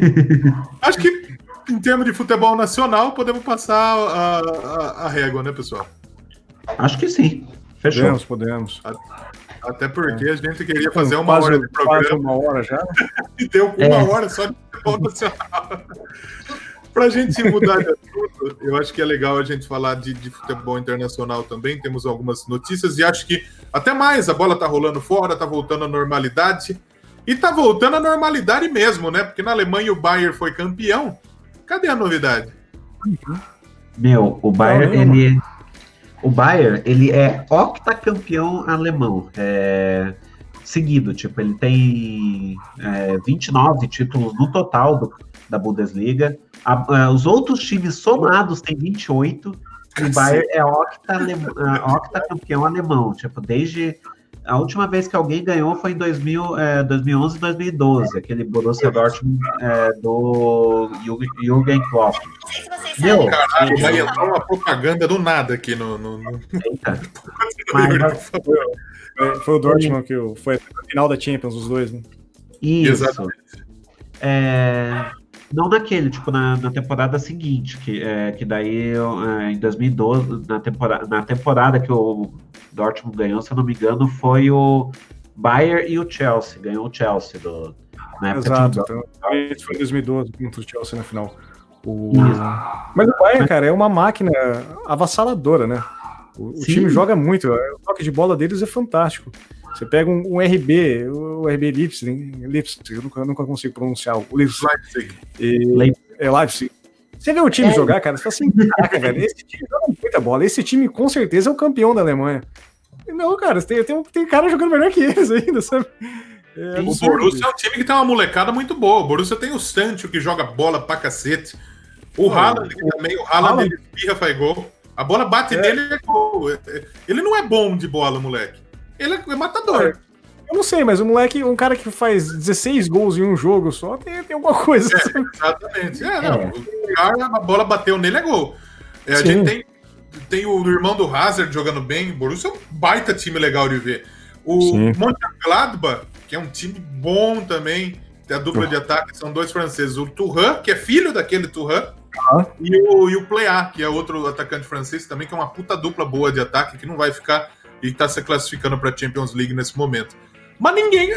Acho que em termos de futebol nacional, podemos passar a, a, a régua, né, pessoal? Acho que sim. Fechou. Podemos, podemos. Até porque é. a gente queria fazer uma quase, hora de programa. uma hora já. e deu uma é. hora só de futebol nacional. Para a gente mudar de assunto, eu acho que é legal a gente falar de, de, futebol internacional também. Temos algumas notícias e acho que até mais a bola tá rolando fora, tá voltando à normalidade. E tá voltando à normalidade mesmo, né? Porque na Alemanha o Bayern foi campeão. Cadê a novidade? Meu, o Bayern, ele. O Bayern, ele é octacampeão alemão. É, seguido, tipo, ele tem é, 29 títulos no total do, da Bundesliga. A, a, os outros times somados têm 28. E o Bayern é octa, octa campeão alemão. Tipo, desde a última vez que alguém ganhou foi em 2000, é, 2011 e 2012, aquele Borussia Dortmund é, do Jürgen Klopp. Meu, caralho, vai entrar uma propaganda do nada aqui no. no, no... Mas, foi, foi, o Dortmund que foi a final da Champions, os dois, né? Isso. Exatamente. É, não naquele, tipo, na, na temporada seguinte, que, é, que daí é, em 2012, na temporada, na temporada que o Dortmund ganhou, se eu não me engano, foi o Bayern e o Chelsea. Ganhou o Chelsea do, na época Exato. Então, foi em 2012 contra o Chelsea na final. O... Mas o Bayern, cara, é uma máquina avassaladora, né? O, o time joga muito. O toque de bola deles é fantástico. Você pega um, um RB, o RB Leipzig, Leipzig eu nunca, nunca consigo pronunciar. O Leipzig. Leipzig. E, é Leipzig. Você vê o time é. jogar, cara, você fala assim, caraca, velho, esse time joga muita bola. Esse time com certeza é o campeão da Alemanha. Não, cara, tem, tem, tem cara jogando melhor que eles ainda, sabe? É o Borussia é um time que tem uma molecada muito boa. O Borussia tem o Sancho que joga bola pra cacete. O Haaland também, o Haaland ele espirra, faz gol. A bola bate é. nele e é gol. Ele não é bom de bola, moleque. Ele é matador. Eu não sei, mas o moleque, um cara que faz 16 gols em um jogo só, tem, tem alguma coisa. É, exatamente. É, não, é. a bola bateu nele é gol. É, a gente tem, tem o irmão do Hazard jogando bem. O Borussia é um baita time legal de ver. O Mönchengladbach, que é um time bom também, tem a dupla de ataque, são dois franceses. O Turan, que é filho daquele Turan, uhum. e, o, e o Plea, que é outro atacante francês também, que é uma puta dupla boa de ataque, que não vai ficar e está se classificando para a Champions League nesse momento. Mas ninguém.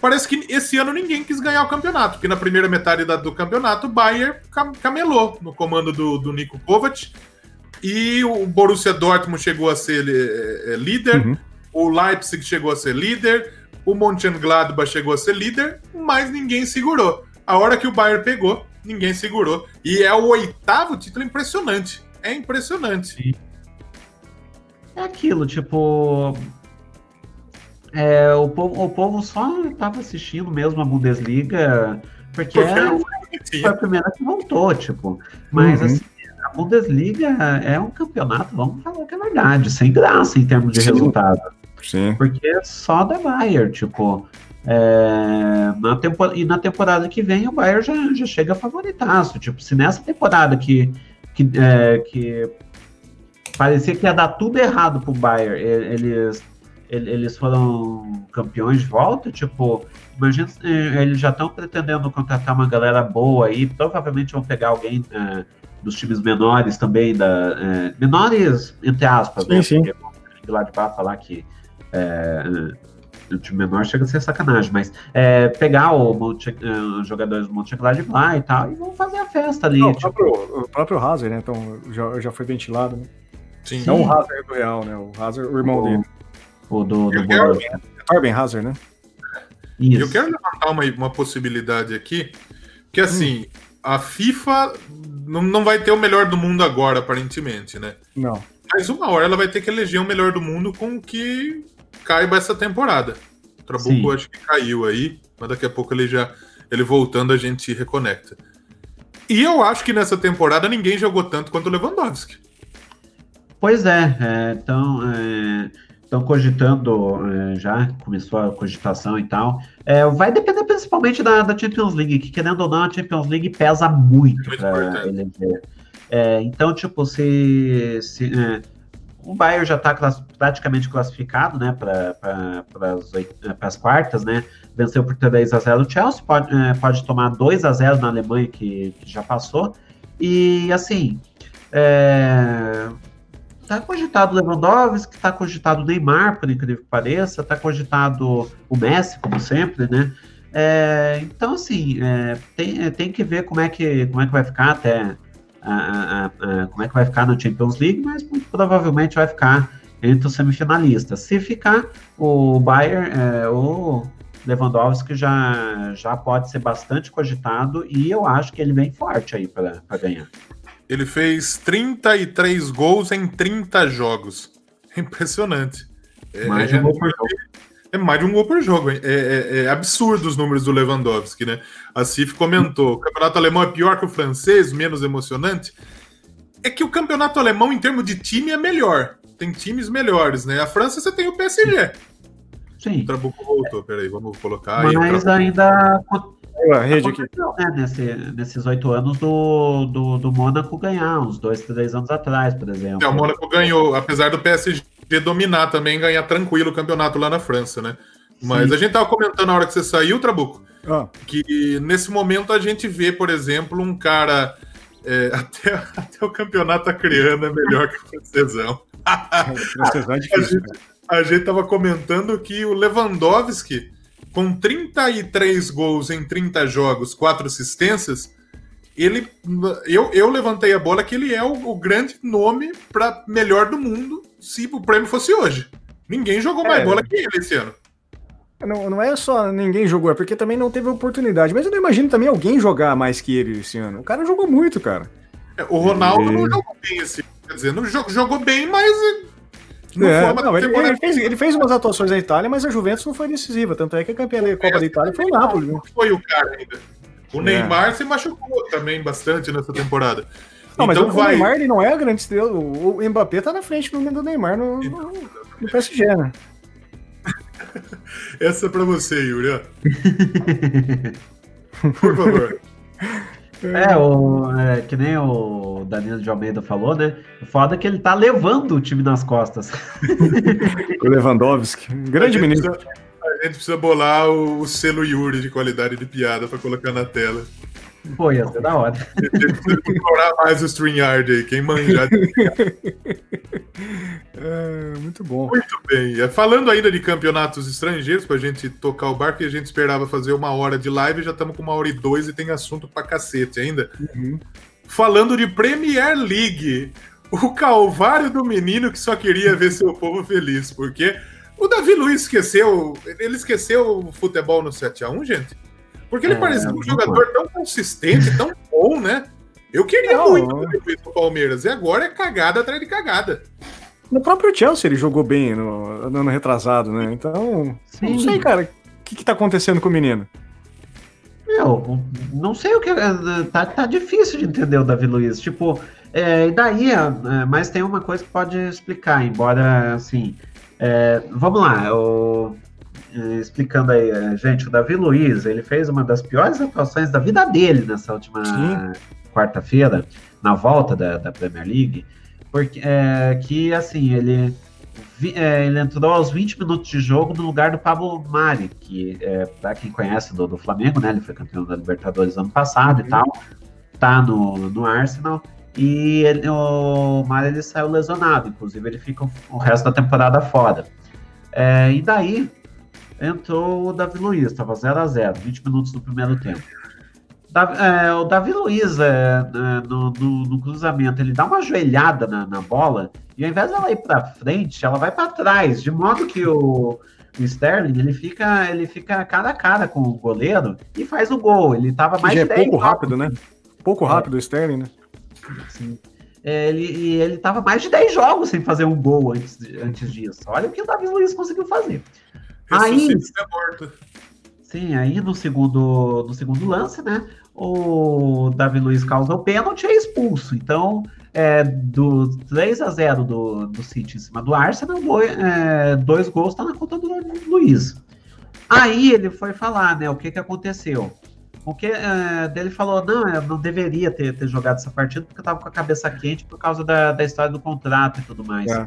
Parece que esse ano ninguém quis ganhar o campeonato, porque na primeira metade da, do campeonato o Bayern camelou no comando do, do Nico Kovac. E o Borussia Dortmund chegou a ser é, é, líder, uhum. o Leipzig chegou a ser líder, o Mönchengladbach chegou a ser líder, mas ninguém segurou. A hora que o Bayern pegou, ninguém segurou. E é o oitavo título impressionante. É impressionante. Sim. É aquilo, tipo. É, o, povo, o povo só estava assistindo mesmo a Bundesliga porque, porque foi a primeira que voltou, tipo. Mas uhum. assim, a Bundesliga é um campeonato, vamos falar que é verdade, sem graça em termos de Sim. resultado. Sim. Porque é só da Bayern, tipo. É, na e na temporada que vem o Bayern já, já chega favoritaço. Tipo, se nessa temporada que, que, é, que parecia que ia dar tudo errado pro Bayern. Eles, eles foram campeões de volta, tipo, imagina eles já estão pretendendo contratar uma galera boa aí, provavelmente vão pegar alguém é, dos times menores também, da, é, menores entre aspas, sim, né? Sim. Porque lá de para falar que é, o time menor chega a ser sacanagem, mas é, pegar o Monte, os jogadores do Mönchengladbach e tal, e vão fazer a festa ali. Não, tipo... o, próprio, o próprio Hazard, né? Então já, já foi ventilado, né? Sim. Não o Hazard do Real, né? O Hazard, o irmão o, dele. O do, do. Torben Hazard, né? Isso. Eu quero levantar uma, uma possibilidade aqui, que assim, hum. a FIFA não, não vai ter o melhor do mundo agora, aparentemente, né? Não. Mas uma hora ela vai ter que eleger o melhor do mundo com o que caiba essa temporada. O Trabuco acho que caiu aí, mas daqui a pouco ele já. Ele voltando, a gente reconecta. E eu acho que nessa temporada ninguém jogou tanto quanto o Lewandowski. Pois é, então estão cogitando, é, já começou a cogitação e tal. É, vai depender principalmente da, da, Champions League, que querendo ou não, a Champions League pesa muito para eleger. É, então, tipo, se, se o Bayern já está class, praticamente classificado, né, para as quartas, né, venceu por 3 a 0 o Chelsea, pode, é, pode tomar 2 a 0 na Alemanha, que, que já passou, e assim, é, tá cogitado Lewandowski, tá cogitado Neymar, por incrível que pareça, tá cogitado o Messi, como sempre, né, é, então, assim, é, tem, tem que ver como é que, como é que vai ficar até a, a, a, como é que vai ficar na Champions League, mas muito provavelmente vai ficar entre os semifinalistas. Se ficar, o Bayern, é, o Lewandowski já, já pode ser bastante cogitado e eu acho que ele vem forte aí para ganhar. Ele fez 33 gols em 30 jogos. Impressionante. Mais de um gol por jogo. É mais de um gol por jogo. É, é, é, absurdo os números do Lewandowski, né? A Cif comentou: o campeonato alemão é pior que o francês, menos emocionante. É que o campeonato alemão, em termos de time, é melhor. Tem times melhores, né? A França você tem o PSG. Sim. O Trabuco voltou, peraí, vamos colocar aí. Mas ainda. A rede aqui. Né, nesse, nesses oito anos do, do, do Mônaco ganhar, uns dois, três anos atrás, por exemplo. É, o Mônaco ganhou, apesar do PSG dominar também, ganhar tranquilo o campeonato lá na França, né? Mas Sim. a gente tava comentando na hora que você saiu, Trabuco, ah. que nesse momento a gente vê, por exemplo, um cara. É, até, até o campeonato acreano é melhor que o francesão. é difícil, a, gente, a gente tava comentando que o Lewandowski, com 33 gols em 30 jogos, quatro assistências, ele eu, eu levantei a bola que ele é o, o grande nome para melhor do mundo se o prêmio fosse hoje. Ninguém jogou mais é, bola que ele esse ano. Não, não é só ninguém jogou, é porque também não teve oportunidade. Mas eu não imagino também alguém jogar mais que ele esse ano. O cara jogou muito, cara. É, o Ronaldo e... não jogou bem esse Quer dizer, não jogou, jogou bem, mas. Não é, não, ele, ele, fez, ele, fez, umas atuações na Itália, mas a Juventus não foi decisiva. Tanto é que a campeã da Copa da Itália foi o Napoli. Não foi o cara ainda. O é. Neymar se machucou também bastante nessa temporada. Não, então mas vai... o Neymar ele não é a grande estrela. O Mbappé tá na frente do do Neymar no, no, no PSG, né? Essa é pra você, Yuri. Por favor. É, o, é, que nem o Danilo de Almeida falou, né? O foda é que ele tá levando o time nas costas. o Lewandowski, grande menino. Precisa, a gente precisa bolar o, o, selo Yuri de qualidade de piada pra colocar na tela. Pô, ia ser da hora. Explorar mais o StreamYard aí, quem manjar. é, muito bom. Muito bem. É, falando ainda de campeonatos estrangeiros, pra gente tocar o barco, e a gente esperava fazer uma hora de live, já estamos com uma hora e dois e tem assunto pra cacete ainda. Uhum. Falando de Premier League, o calvário do menino que só queria ver seu povo feliz, porque o Davi Luiz esqueceu, ele esqueceu o futebol no 7x1, gente? Porque ele é, parecia um jogador tão consistente, tão bom, né? Eu queria não, muito ver o Palmeiras. E agora é cagada atrás de cagada. No próprio Chelsea ele jogou bem no, no ano retrasado, né? Então, Sim. não sei, cara, o que, que tá acontecendo com o menino? Meu, não sei o que. Tá, tá difícil de entender o Davi Luiz. Tipo, é, e daí, é, mas tem uma coisa que pode explicar, embora, assim. É, vamos lá, o, explicando aí, eh, gente, o Davi Luiz, ele fez uma das piores atuações da vida dele nessa última quarta-feira, na volta da, da, Premier League, porque é, que, assim, ele, é, ele entrou aos 20 minutos de jogo no lugar do Pablo Mari, que, é, para quem conhece do, do, Flamengo, né, ele foi campeão da Libertadores ano passado uhum. e tal, tá no, no Arsenal, e ele, o Mari ele saiu lesionado, inclusive ele fica o, o resto da temporada fora. É, e daí, entrou o Davi Luiz, estava 0 a 0 20 minutos do primeiro tempo. Davi, é, o Davi Luiz, é, é, no, no, no, cruzamento, ele dá uma joelhada na, na bola e ao invés dela ir para frente, ela vai para trás, de modo que o, o, Sterling ele fica, ele fica cara a cara com o goleiro e faz o gol. Ele estava mais já é pouco rápido, né? Pouco é. rápido o Sterling, né? Sim. É, ele, ele tava mais de 10 jogos sem fazer um gol antes, antes disso. Olha o que o Davi Luiz conseguiu fazer. Aí, é sim, aí no segundo, no segundo lance, né? O Davi Luiz causa o pênalti e é expulso. Então, é, do 3 a 0 do, do City em cima do Arsenal, dois, é, dois gols tá na conta do Luiz. Aí ele foi falar, né? O que que aconteceu? O que é, dele falou, não, eu não deveria ter, ter jogado essa partida porque eu tava com a cabeça quente por causa da, da história do contrato e tudo mais. É.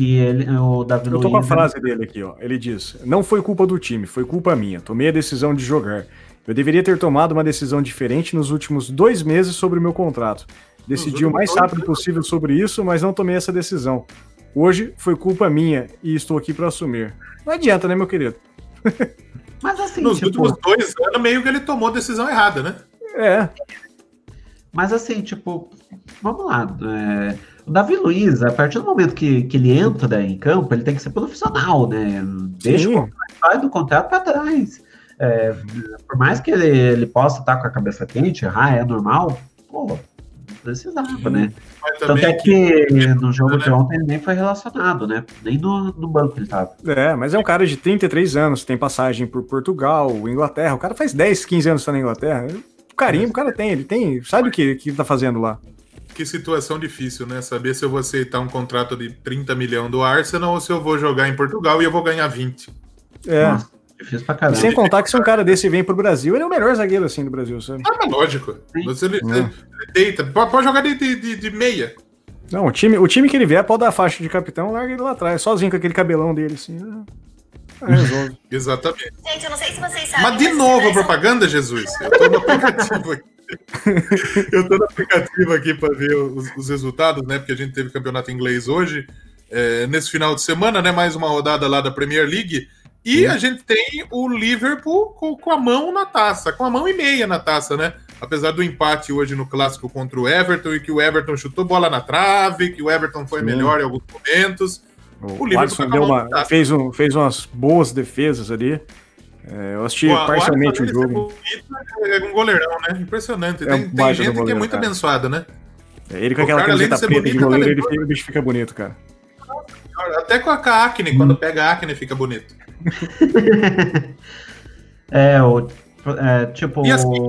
que ele, o Davi Eu tô Luiz, com a frase dele aqui, ó. Ele diz: Não foi culpa do time, foi culpa minha. Tomei a decisão de jogar. Eu deveria ter tomado uma decisão diferente nos últimos dois meses sobre o meu contrato. Decidi o mais rápido possível sobre isso, mas não tomei essa decisão. Hoje foi culpa minha e estou aqui para assumir. Não adianta, né, meu querido? Mas assim, nos tipo... últimos dois anos, meio que ele tomou a decisão errada, né? É. Mas assim, tipo, vamos lá. É... O Davi Luiz, a partir do momento que, que ele entra em campo, ele tem que ser profissional, né? Deixa Sim. o sai do contrato para trás. É, por mais que ele, ele possa estar com a cabeça quente, errar é normal, pô, precisava, né? Tanto é que, no jogo de ontem ele nem foi relacionado, né? Nem no, no banco ele tava. É, mas é um cara de 33 anos, tem passagem por Portugal, Inglaterra. O cara faz 10, 15 anos que tá na Inglaterra. O carinho o cara tem, ele tem, sabe o que, que tá fazendo lá. Que situação difícil, né? Saber se eu vou aceitar um contrato de 30 milhões do Arsenal ou se eu vou jogar em Portugal e eu vou ganhar 20. É. Nossa. Difícil pra caramba. Sem contar que se um cara desse vem pro Brasil, ele é o melhor zagueiro assim do Brasil, sabe? Ah, mas lógico. Você ele, ele deita. Pode jogar de, de, de, meia. Não, o time, o time que ele vier pode dar a faixa de capitão, larga ele lá atrás, sozinho com aquele cabelão dele, assim. É, resolve. Exatamente. Gente, eu não sei se vocês sabem. Mas de novo a propaganda, Jesus. Eu tô no aplicativo aqui. Eu tô no aplicativo aqui para ver os, os, resultados, né? Porque a gente teve campeonato inglês hoje. É, nesse final de semana, né? Mais uma rodada lá da Premier League. E a gente tem o Liverpool com, com, a mão na taça, com a mão e meia na taça, né? Apesar do empate hoje no clássico contra o Everton e que o Everton chutou bola na trave, que o Everton foi Sim. melhor em alguns momentos. O, o Liverpool deu uma, fez, um, fez umas boas defesas ali. É, eu assisti o, parcialmente o, o jogo. É um goleirão, né? Impressionante. É tem, tem gente goleiro, que é muito cara. abençoada, né? É, ele com aquela camiseta preta bonito, de goleiro, ele, ele, o bicho fica bonito, cara. Até com a acne, quando pega a acne, fica bonito. é, o, é, tipo. E assim,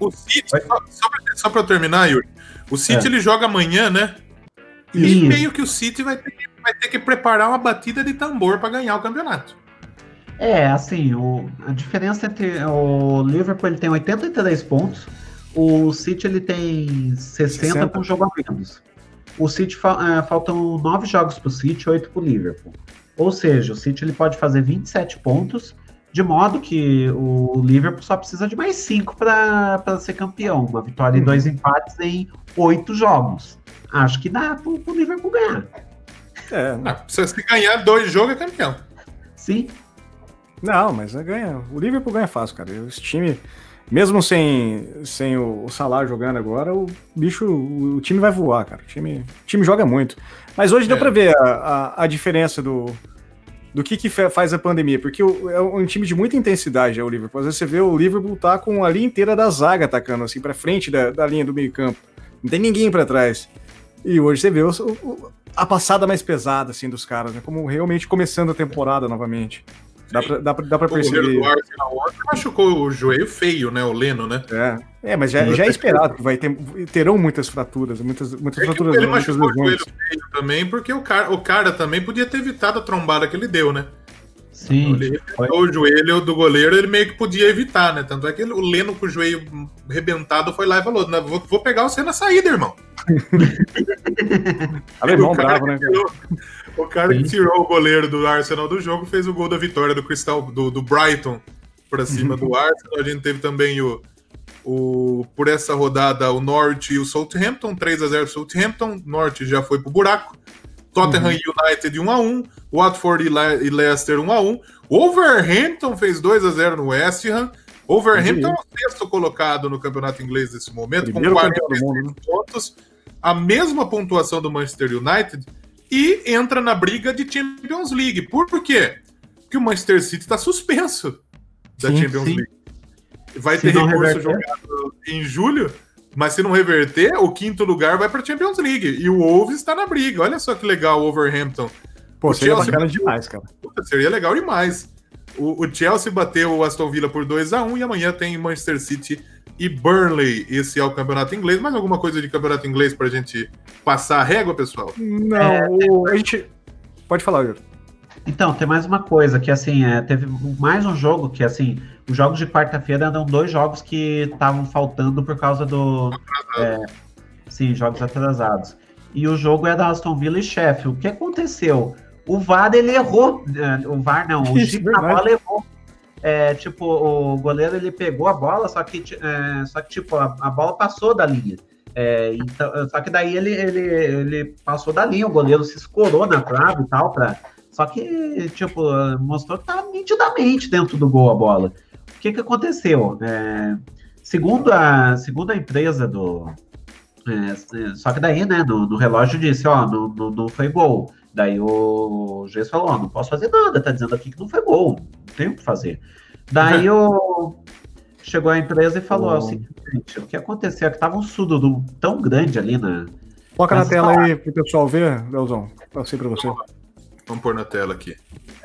o City, só, só, pra, só pra eu terminar, Yuri, o City é. ele joga amanhã, né? E Isso. meio que o City vai ter, que, vai ter que preparar uma batida de tambor para ganhar o campeonato. É, assim, o, a diferença entre o Liverpool ele tem 83 pontos, o City ele tem 60, 60. com jogo a menos. O City é, faltam 9 jogos para o City, 8 para o Liverpool. Ou seja, o City ele pode fazer 27 pontos, de modo que o Liverpool só precisa de mais 5 para ser campeão. Uma vitória e uhum. dois empates em 8 jogos. Acho que dá para o Liverpool ganhar. É, ah, se ganhar dois jogos, é campeão. Sim. Não, mas ganha. O Liverpool ganha fácil, cara. Esse time, mesmo sem, sem o, o salário jogando agora, o bicho, o, o, time vai voar, cara. O time, o time joga muito. Mas hoje é. deu pra ver a, a, a, diferença do, do que, que faz a pandemia, porque é um time de muita intensidade, é o Liverpool. Às vezes você vê o Liverpool tá com a linha inteira da zaga atacando, assim, pra frente da, da linha do meio campo. Não tem ninguém para trás. E hoje você vê o, o, a passada mais pesada, assim, dos caras, né? Como realmente começando a temporada novamente. Dá pra, dá, pra, dá pra perceber. O Arsenal machucou o joelho feio, né? O Leno, né? É, é mas já, já é esperado que vai ter, terão muitas fraturas, muitas, muitas é fraturas. Ele machucou o joelho feio também, porque o cara, o cara também podia ter evitado a trombada que ele deu, né? Sim. Ele o joelho do goleiro, ele meio que podia evitar, né? Tanto é que o Leno com o joelho rebentado foi lá e falou: vou, vou pegar você na saída, irmão. Alemão bravo, né? O cara Sim. que tirou o goleiro do Arsenal do jogo fez o gol da vitória do Crystal do, do Brighton para cima do Arsenal. A gente teve também o, o por essa rodada o Norte e o Southampton, 3 a 0 Southampton. Norte já foi pro buraco. Tottenham uhum. United 1 a 1, Watford e, Le e Leicester 1 a 1. Wolverhampton fez 2 a 0 no West Ham. Wolverhampton é o sexto colocado no campeonato inglês nesse momento, Primeiro com 46 né? pontos, a mesma pontuação do Manchester United e entra na briga de Champions League. Por quê? Porque o Manchester City está suspenso da sim, Champions sim. League. Vai se ter recurso jogado em julho, mas se não reverter, o quinto lugar vai para a Champions League. E o Wolves está na briga. Olha só que legal o Overhampton. Pô, o seria Chelsea bacana bateu... demais, cara. Seria legal demais. O, o Chelsea bateu o Aston Villa por 2 a 1 e amanhã tem Manchester City e Burnley. Esse é o campeonato inglês. Mais alguma coisa de campeonato inglês para a gente passar a régua, pessoal? Não, é, a gente. Pode falar, Yuri. Então, tem mais uma coisa, que assim, é, teve mais um jogo que, assim, os jogos de quarta-feira eram dois jogos que estavam faltando por causa do. É, sim, jogos atrasados. E o jogo é da Aston Villa e Sheffield. O que aconteceu? o VAR ele errou. É, o VAR não, o chip na bola errou. É, tipo, o goleiro ele pegou a bola, só que, é, só que tipo, a, a bola passou da linha. É, então, só que daí ele, ele, ele passou da linha, o goleiro se escorou na trave e tal, pra, só que, tipo, mostrou que estava nitidamente dentro do gol a bola. Que, que aconteceu? É, segundo, a, segundo a empresa do. É, só que daí, né, no, no relógio disse, ó, não, não, não foi gol. Daí o juiz falou, ó, não posso fazer nada, tá dizendo aqui que não foi gol, não tem o que fazer. Daí o, chegou a empresa e falou oh. o seguinte: o que aconteceu é que tava um sururu tão grande ali na. Coloca na tela aí pro pessoal ver, Leozão. Passei pra você. Vamos pôr na tela aqui.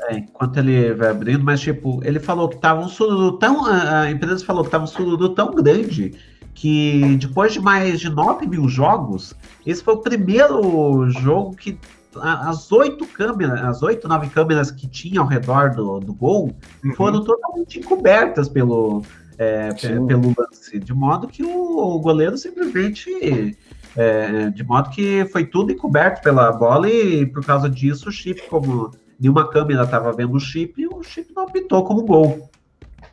É, enquanto ele vai abrindo, mas tipo, ele falou que tava um sururu tão. A empresa falou que tava um sururu tão grande que depois de mais de 9 mil jogos, esse foi o primeiro jogo que as oito câmeras, as oito, nove câmeras que tinha ao redor do, do gol uhum. foram totalmente encobertas pelo, é, pelo lance, de modo que o, o goleiro simplesmente. É, de modo que foi tudo encoberto pela bola e por causa disso o chip, como nenhuma câmera estava vendo o chip, o chip não apitou como gol.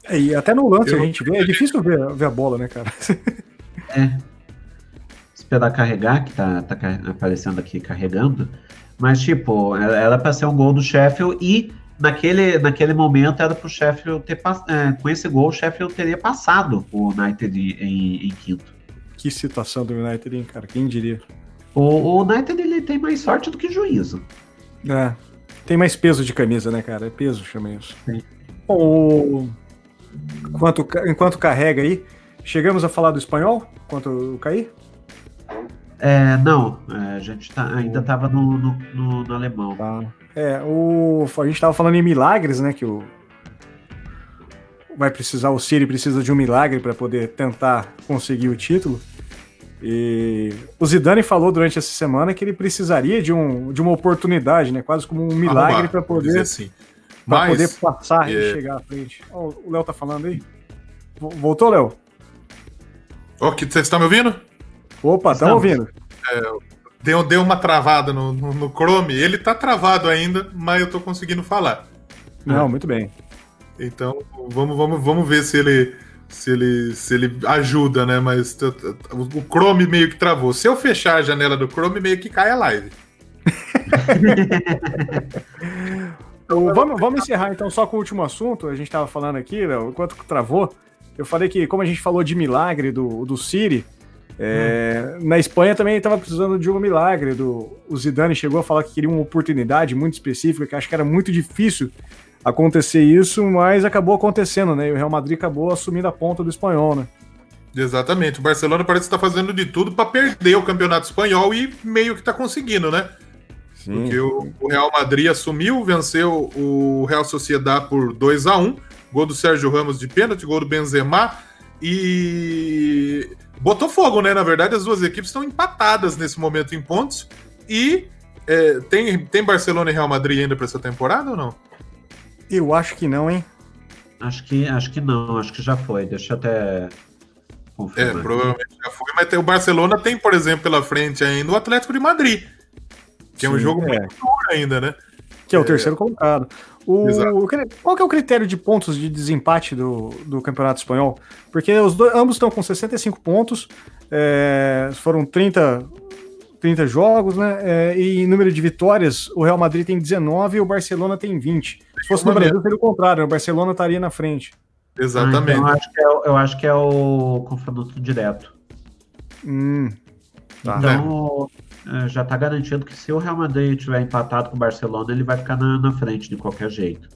É, e até no lance Eu... a gente vê, é difícil ver, ver a bola, né, cara? É. Esperar carregar, que tá, tá aparecendo aqui carregando. Mas, tipo, era para ser um gol do Sheffield e naquele, naquele momento era para o Sheffield ter é, com esse gol o Sheffield teria passado o United em, em, quinto. Que situação do United, hein, cara? Quem diria? O, o United ele tem mais sorte do que juízo. É. Tem mais peso de camisa, né, cara? É peso, chama isso. Sim. O... Enquanto, enquanto carrega aí, chegamos a falar do espanhol? Enquanto cair? É, não, é, a gente tá, ainda estava no, no, no, no, alemão. Tá. É, o, a gente estava falando em milagres, né? Que o, vai precisar, o Siri precisa de um milagre para poder tentar conseguir o título. E o Zidane falou durante essa semana que ele precisaria de, um, de uma oportunidade, né? Quase como um milagre para poder, assim. Mas, poder passar é... e chegar à frente. Oh, o Léo tá falando aí? Voltou, Léo? Oh, você está me ouvindo? Opa, tá ouvindo. É, deu, deu uma travada no, no, no, Chrome. Ele tá travado ainda, mas eu tô conseguindo falar. Não, muito bem. Então, vamos, vamos, vamos ver se ele, se ele, se ele ajuda, né? Mas o Chrome meio que travou. Se eu fechar a janela do Chrome, meio que cai a live. vamos, vamos encerrar então só com o último assunto. A gente estava falando aqui, Léo, enquanto travou. Eu falei que, como a gente falou de milagre do, do Siri, é, hum. Na Espanha também estava precisando de um milagre. Do, o Zidane chegou a falar que queria uma oportunidade muito específica, que acho que era muito difícil acontecer isso, mas acabou acontecendo, né? E o Real Madrid acabou assumindo a ponta do espanhol, né? Exatamente. O Barcelona parece estar fazendo de tudo para perder o campeonato espanhol e meio que está conseguindo, né? Sim. Porque o, o, Real Madrid assumiu, venceu o Real Sociedad por 2 a 1 gol do Sérgio Ramos de pênalti, gol do Benzema e botou fogo, né? Na verdade, as duas equipes estão empatadas nesse momento em pontos. E é, tem, tem Barcelona e Real Madrid ainda para essa temporada ou não? Eu acho que não, hein? Acho que, acho que não, acho que já foi. Deixa eu até. Confirmar. É, provavelmente já foi, mas tem, o Barcelona tem, por exemplo, pela frente ainda o Atlético de Madrid. Que Sim, é um jogo é. muito duro ainda, né? Que é o é. terceiro colocado. O, qual que é o critério de pontos de desempate do, do Campeonato Espanhol? Porque os dois, ambos estão com 65 pontos, é, foram 30, 30 jogos, né? É, e em número de vitórias, o Real Madrid tem 19 e o Barcelona tem 20. Se fosse no Brasil, seria o contrário, o Barcelona estaria na frente. Exatamente. Ah, então eu, acho que é, eu acho que é o confronto direto. Hum, tá. Então, é, já está garantido que se o Real Madrid tiver empatado com o Barcelona, ele vai ficar na, na frente de qualquer jeito.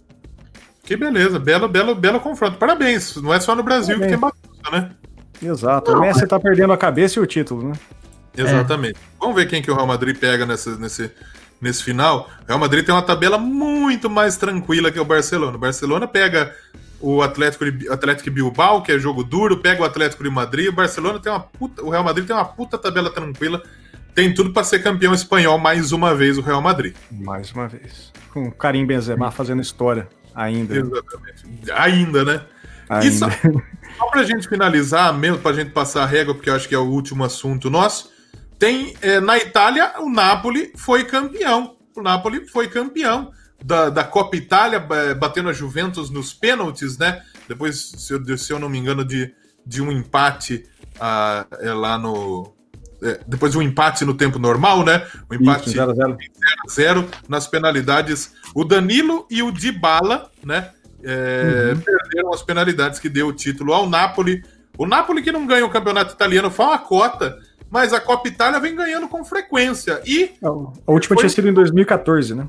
Que beleza, belo, belo, belo confronto. Parabéns. Não é só no Brasil Parabéns. que tem bagunça, né? Exato. Não, o Messi está perdendo a cabeça e o título, né? Exatamente. É. Vamos ver quem que o Real Madrid pega nessa, nesse, nesse final. O Real Madrid tem uma tabela muito mais tranquila que o Barcelona. O Barcelona pega o Atlético, Atlético Bilbao, que é jogo duro, pega o Atlético de Madrid. O Barcelona tem uma puta, o Real Madrid tem uma puta tabela tranquila tem tudo para ser campeão espanhol mais uma vez o Real Madrid. Mais uma vez. Com o Karim Benzema fazendo história ainda. Exatamente. Ainda, né? Ainda. E só, só pra gente finalizar, mesmo pra gente passar a régua, porque eu acho que é o último assunto nosso, tem é, na Itália o Napoli foi campeão. o Napoli foi campeão da, da Copa Itália, batendo a Juventus nos pênaltis, né? Depois, se eu, se eu não me engano, de, de um empate uh, lá no. É, depois de um empate no tempo normal, né? Um empate 0x0 nas penalidades. O Danilo e o Dybala, né? É, uhum. Perderam as penalidades que deu o título ao Napoli. O Napoli que não ganha o campeonato italiano foi uma cota, mas a Copa Itália vem ganhando com frequência. E a última foi... tinha sido em 2014, né?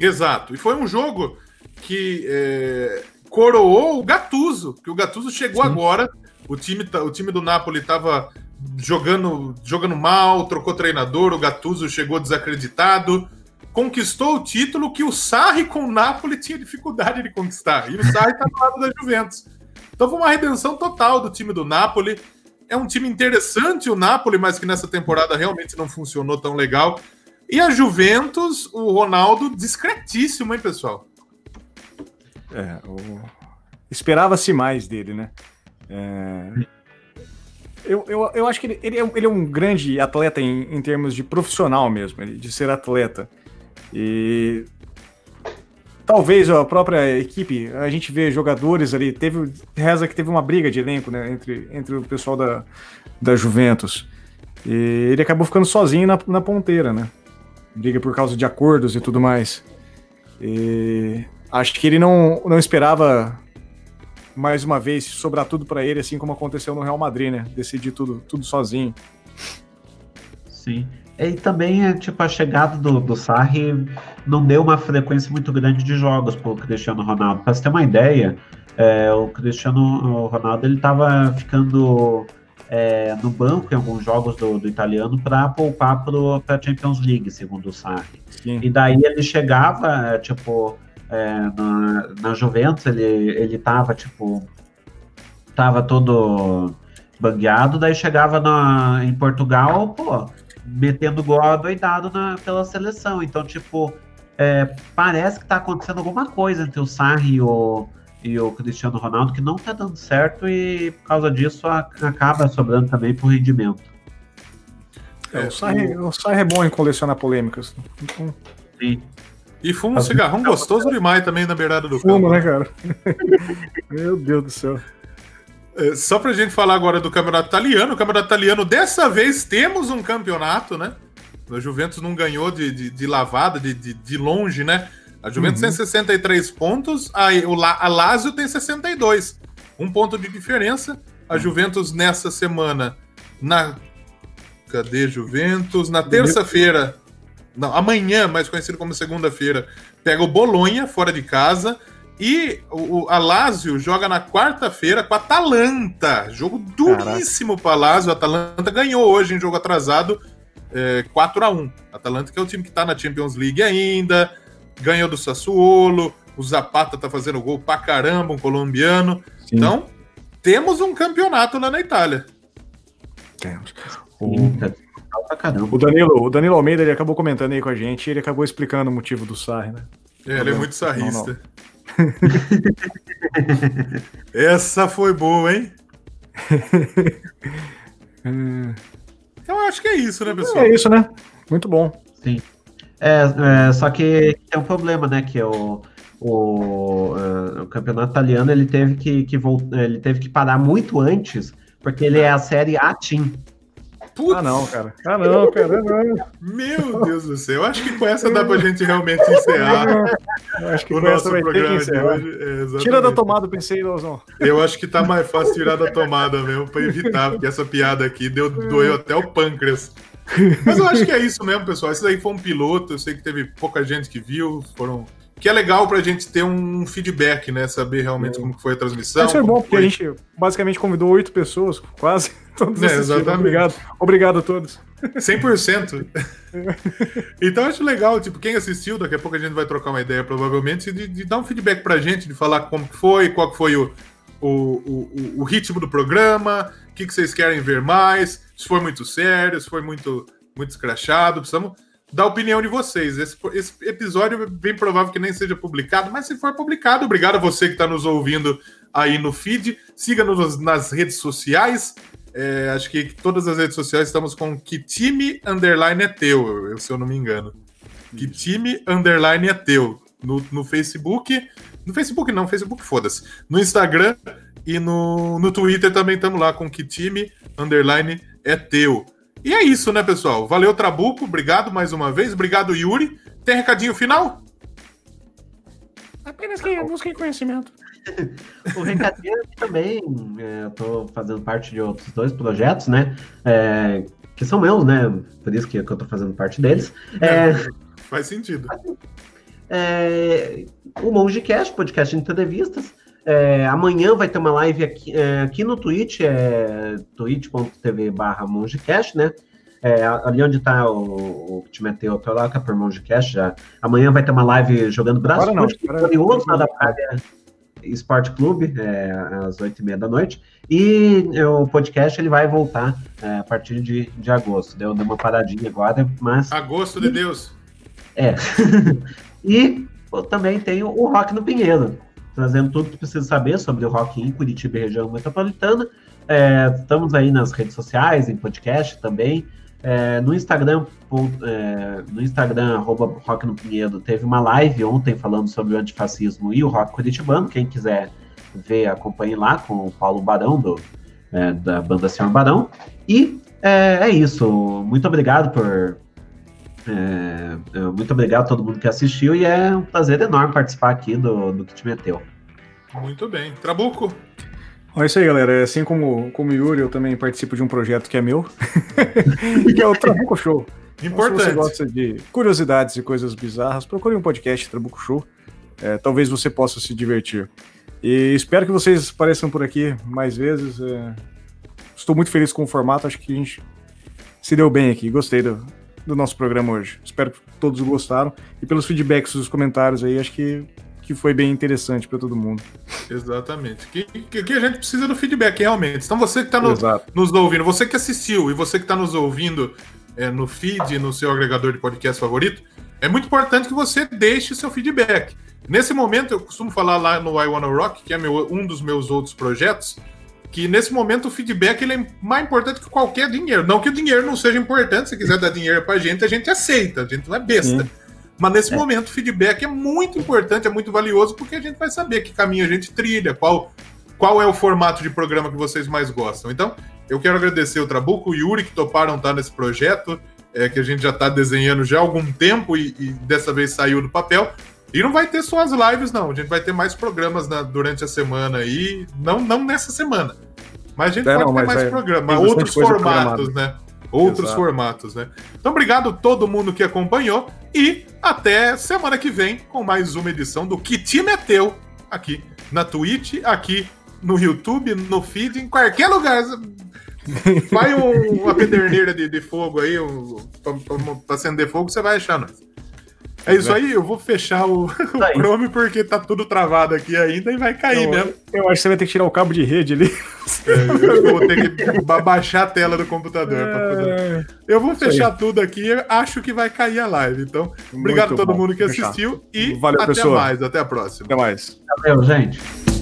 Exato. E foi um jogo que é, coroou o Gattuso, que o Gattuso chegou Sim. agora. O time, tá, o time do Napoli estava jogando, jogando mal, trocou treinador, o Gattuso chegou desacreditado, conquistou o título que o Sarri com o Napoli tinha dificuldade de conquistar. E o Sarri está do lado da Juventus. Então foi uma redenção total do time do Napoli. É um time interessante o Napoli, mas que nessa temporada realmente não funcionou tão legal. E a Juventus, o Ronaldo, discretíssimo, hein, pessoal? É, o... esperava-se mais dele, né? É... Eu, eu, eu acho que ele, ele, é, ele é um grande atleta em, em termos de profissional mesmo, de ser atleta. E talvez a própria equipe, a gente vê jogadores ali, teve reza que teve uma briga de elenco né, entre, entre o pessoal da, da Juventus. E ele acabou ficando sozinho na, na ponteira, né? briga por causa de acordos e tudo mais. E acho que ele não, não esperava mais uma vez sobrar tudo para ele, assim como aconteceu no Real Madrid, né? Decidir tudo, tudo sozinho. Sim. E também, tipo, a chegada do, do Sarri não deu uma frequência muito grande de jogos para o Cristiano Ronaldo. Para você ter uma ideia, é, o Cristiano Ronaldo ele estava ficando é, no banco em alguns jogos do, do italiano para poupar para a Champions League, segundo o Sarri. Sim. E daí ele chegava, é, tipo, é, na, na Juventus, ele, ele tava, tipo, tava todo bangueado, daí chegava na, em Portugal, pô, metendo gol adoidado na, pela seleção. Então, tipo, é, parece que tá acontecendo alguma coisa entre o Sarri e o, e o Cristiano Ronaldo que não tá dando certo e por causa disso a, acaba sobrando também por rendimento. É, o, Sarri, o Sarri é bom em colecionar polêmicas. Então... Sim. E fuma um cigarrão gostoso demais também na beirada do Fuma, campo. né, cara? Meu Deus do céu. É, só pra gente falar agora do campeonato italiano, o campeonato italiano, dessa vez temos um campeonato, né? A Juventus não ganhou de, de, de lavada, de, de, de longe, né? A Juventus uhum. tem 63 pontos, a, a Lazio tem 62. Um ponto de diferença. A uhum. Juventus nessa semana, na. Cadê Juventus? Na terça-feira. Não, amanhã, mais conhecido como segunda-feira, pega o Bolonha fora de casa. E o, a Lazio joga na quarta-feira com a Atalanta. Jogo duríssimo para a Lazio. A Atalanta ganhou hoje em jogo atrasado é, 4 a 1 a Atalanta que é o time que está na Champions League ainda ganhou do Sassuolo, o Zapata tá fazendo gol pra caramba, um colombiano. Sim. Então, temos um campeonato lá na Itália. Temos. O... o, Danilo, o Danilo Almeida ele acabou comentando aí com a gente e ele acabou explicando o motivo do Sarri, né? É, ele é muito sarrista. Essa foi boa, hein? então acho que é isso, né, pessoal? É isso, né? Muito bom. Sim. É, é, só que tem um problema, né? Que é o, o, uh, o campeonato italiano ele teve que, que ele teve que parar muito antes, porque ele é a série A Team. Putz. Ah, não, cara. Ah, não, cara. Não. Meu Deus do céu. Eu acho que com essa dá pra gente realmente encerrar eu acho que o nosso programa de hoje. É, Tira da tomada, pensei, Lozão. Eu acho que tá mais fácil tirar da tomada mesmo, pra evitar, porque essa piada aqui deu, doeu até o pâncreas. Mas eu acho que é isso mesmo, pessoal. Esse daí foi um piloto, eu sei que teve pouca gente que viu, foram. Que é legal pra gente ter um feedback, né? Saber realmente é. como foi a transmissão. Isso é bom, porque foi... a gente basicamente convidou oito pessoas, quase. Todos é, exatamente. Obrigado. Obrigado a todos. 100%. então acho legal, tipo, quem assistiu, daqui a pouco a gente vai trocar uma ideia, provavelmente, de, de dar um feedback pra gente, de falar como foi, qual foi o, o, o, o ritmo do programa, o que, que vocês querem ver mais, se foi muito sério, se foi muito, muito escrachado. Precisamos da opinião de vocês. Esse, esse, episódio é bem provável que nem seja publicado, mas se for publicado, obrigado a você que está nos ouvindo aí no feed. Siga-nos nas redes sociais. É, acho que todas as redes sociais estamos com que time underline é teu, se eu não me engano. Que time underline é teu. No, no Facebook. No Facebook não, Facebook foda-se. No Instagram e no, no Twitter também estamos lá com que time underline é teu. E é isso, né, pessoal? Valeu, Trabuco. Obrigado mais uma vez. Obrigado, Yuri. Tem recadinho final? Apenas que busquem conhecimento. o recadinho também, é, eu tô fazendo parte de outros dois projetos, né? É, que são meus, né? Por isso que, que eu tô fazendo parte deles. É, faz sentido. É, o MongeCast, podcast de entrevistas. É, amanhã vai ter uma live aqui, é, aqui no Twitch, é twitch.tv barra MongeCast, né? É, ali onde tá o, o que te meteu, eu tô lá com a por MongeCast já. Amanhã vai ter uma live jogando braço, curioso lá da Praia Esporte Clube, é, às oito e meia da noite. E é, o podcast ele vai voltar é, a partir de, de agosto. Deu, deu uma paradinha agora, mas. Agosto de Deus! É. e também tem o Rock no Pinheiro trazendo tudo que precisa saber sobre o rock em Curitiba e região metropolitana. É, estamos aí nas redes sociais, em podcast também. É, no Instagram, é, no Instagram, arroba Rock no Pinheiro, teve uma live ontem falando sobre o antifascismo e o rock curitibano. Quem quiser ver, acompanhe lá com o Paulo Barão, do, é, da banda Senhor Barão. E é, é isso. Muito obrigado por, é, é, muito obrigado a todo mundo que assistiu e é um prazer enorme participar aqui do, do que te meteu. Muito bem. Trabuco? É isso aí, galera. Assim como, como o Yuri, eu também participo de um projeto que é meu, que é o Trabuco Show. Importante. Então, se você gosta de curiosidades e coisas bizarras, procure um podcast Trabuco Show. É, talvez você possa se divertir. E espero que vocês apareçam por aqui mais vezes. É... Estou muito feliz com o formato, acho que a gente se deu bem aqui. Gostei do, do nosso programa hoje. Espero que todos gostaram. E pelos feedbacks dos comentários aí, acho que, que foi bem interessante para todo mundo. Exatamente. Que, que, que, a gente precisa do feedback, realmente. Então, você que está no, nos ouvindo, você que assistiu e você que está nos ouvindo é, no feed, no seu agregador de podcast favorito, é muito importante que você deixe seu feedback. Nesse momento, eu costumo falar lá no I Wanna Rock, que é meu, um dos meus outros projetos, que nesse momento o feedback ele é mais importante que qualquer dinheiro. Não que o dinheiro não seja importante, se quiser dar dinheiro pra gente, a gente aceita, a gente não é besta. Sim. Mas nesse é. momento o feedback é muito importante, é muito valioso, porque a gente vai saber que caminho a gente trilha, qual, qual é o formato de programa que vocês mais gostam. Então, eu quero agradecer o Trabuco e o Yuri que toparam estar nesse projeto, é, que a gente já está desenhando já há algum tempo e, e dessa vez saiu do papel. E não vai ter só as lives, não. A gente vai ter mais programas na, durante a semana aí. Não, não nessa semana. Mas a gente é, pode não, ter mais é, programas, outros formatos, né? Outros Exato. formatos, né? Então, obrigado a todo mundo que acompanhou e até semana que vem com mais uma edição do Que Time é Teu aqui na Twitch, aqui no YouTube, no feed, em qualquer lugar. Vai um, uma pederneira de, de fogo aí, um, pra, pra acender fogo, você vai achar nós. É isso aí, eu vou fechar o, o tá Chrome porque tá tudo travado aqui ainda e vai cair eu, mesmo. Eu acho que você vai ter que tirar o cabo de rede ali. É, eu vou ter que baixar a tela do computador. É... Eu vou fechar tudo aqui, acho que vai cair a live. Então, obrigado Muito a todo bom. mundo que assistiu e Valeu, até pessoa. mais, até a próxima. Até mais. Valeu, gente.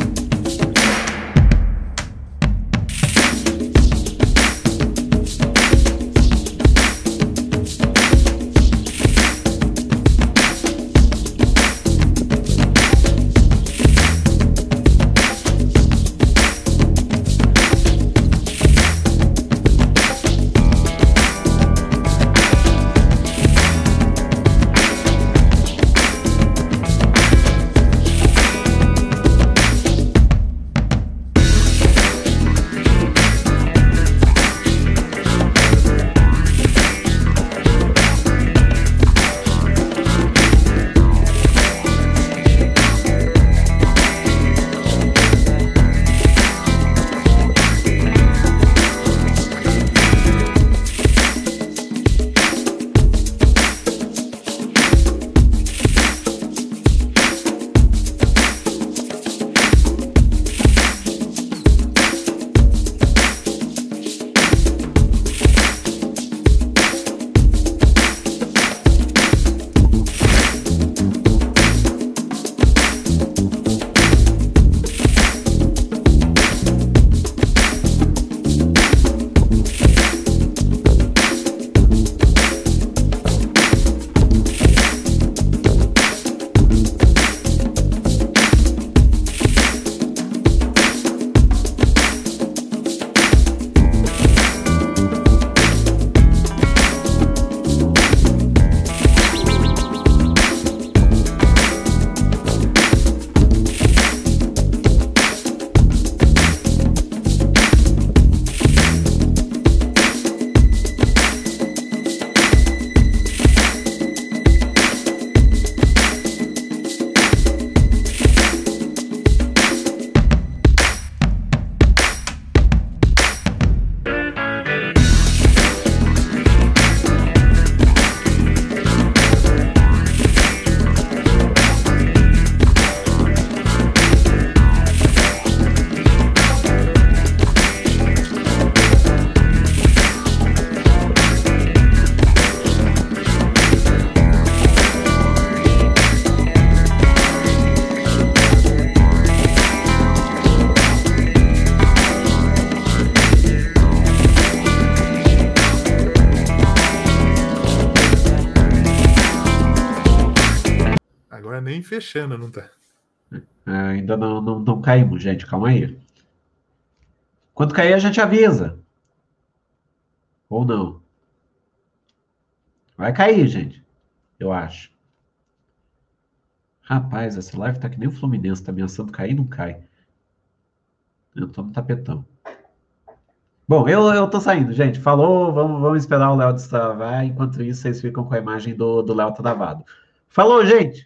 Fechando, não tá? É, ainda não, não, não caímos, gente. Calma aí. Quando cair, a gente avisa. Ou não. Vai cair, gente. Eu acho. Rapaz, essa live tá que nem o Fluminense, tá ameaçando cair não cai. Eu tô no tapetão. Bom, eu, eu tô saindo, gente. Falou, vamos, vamos esperar o Léo destravar. Enquanto isso, vocês ficam com a imagem do Léo travado. Falou, gente!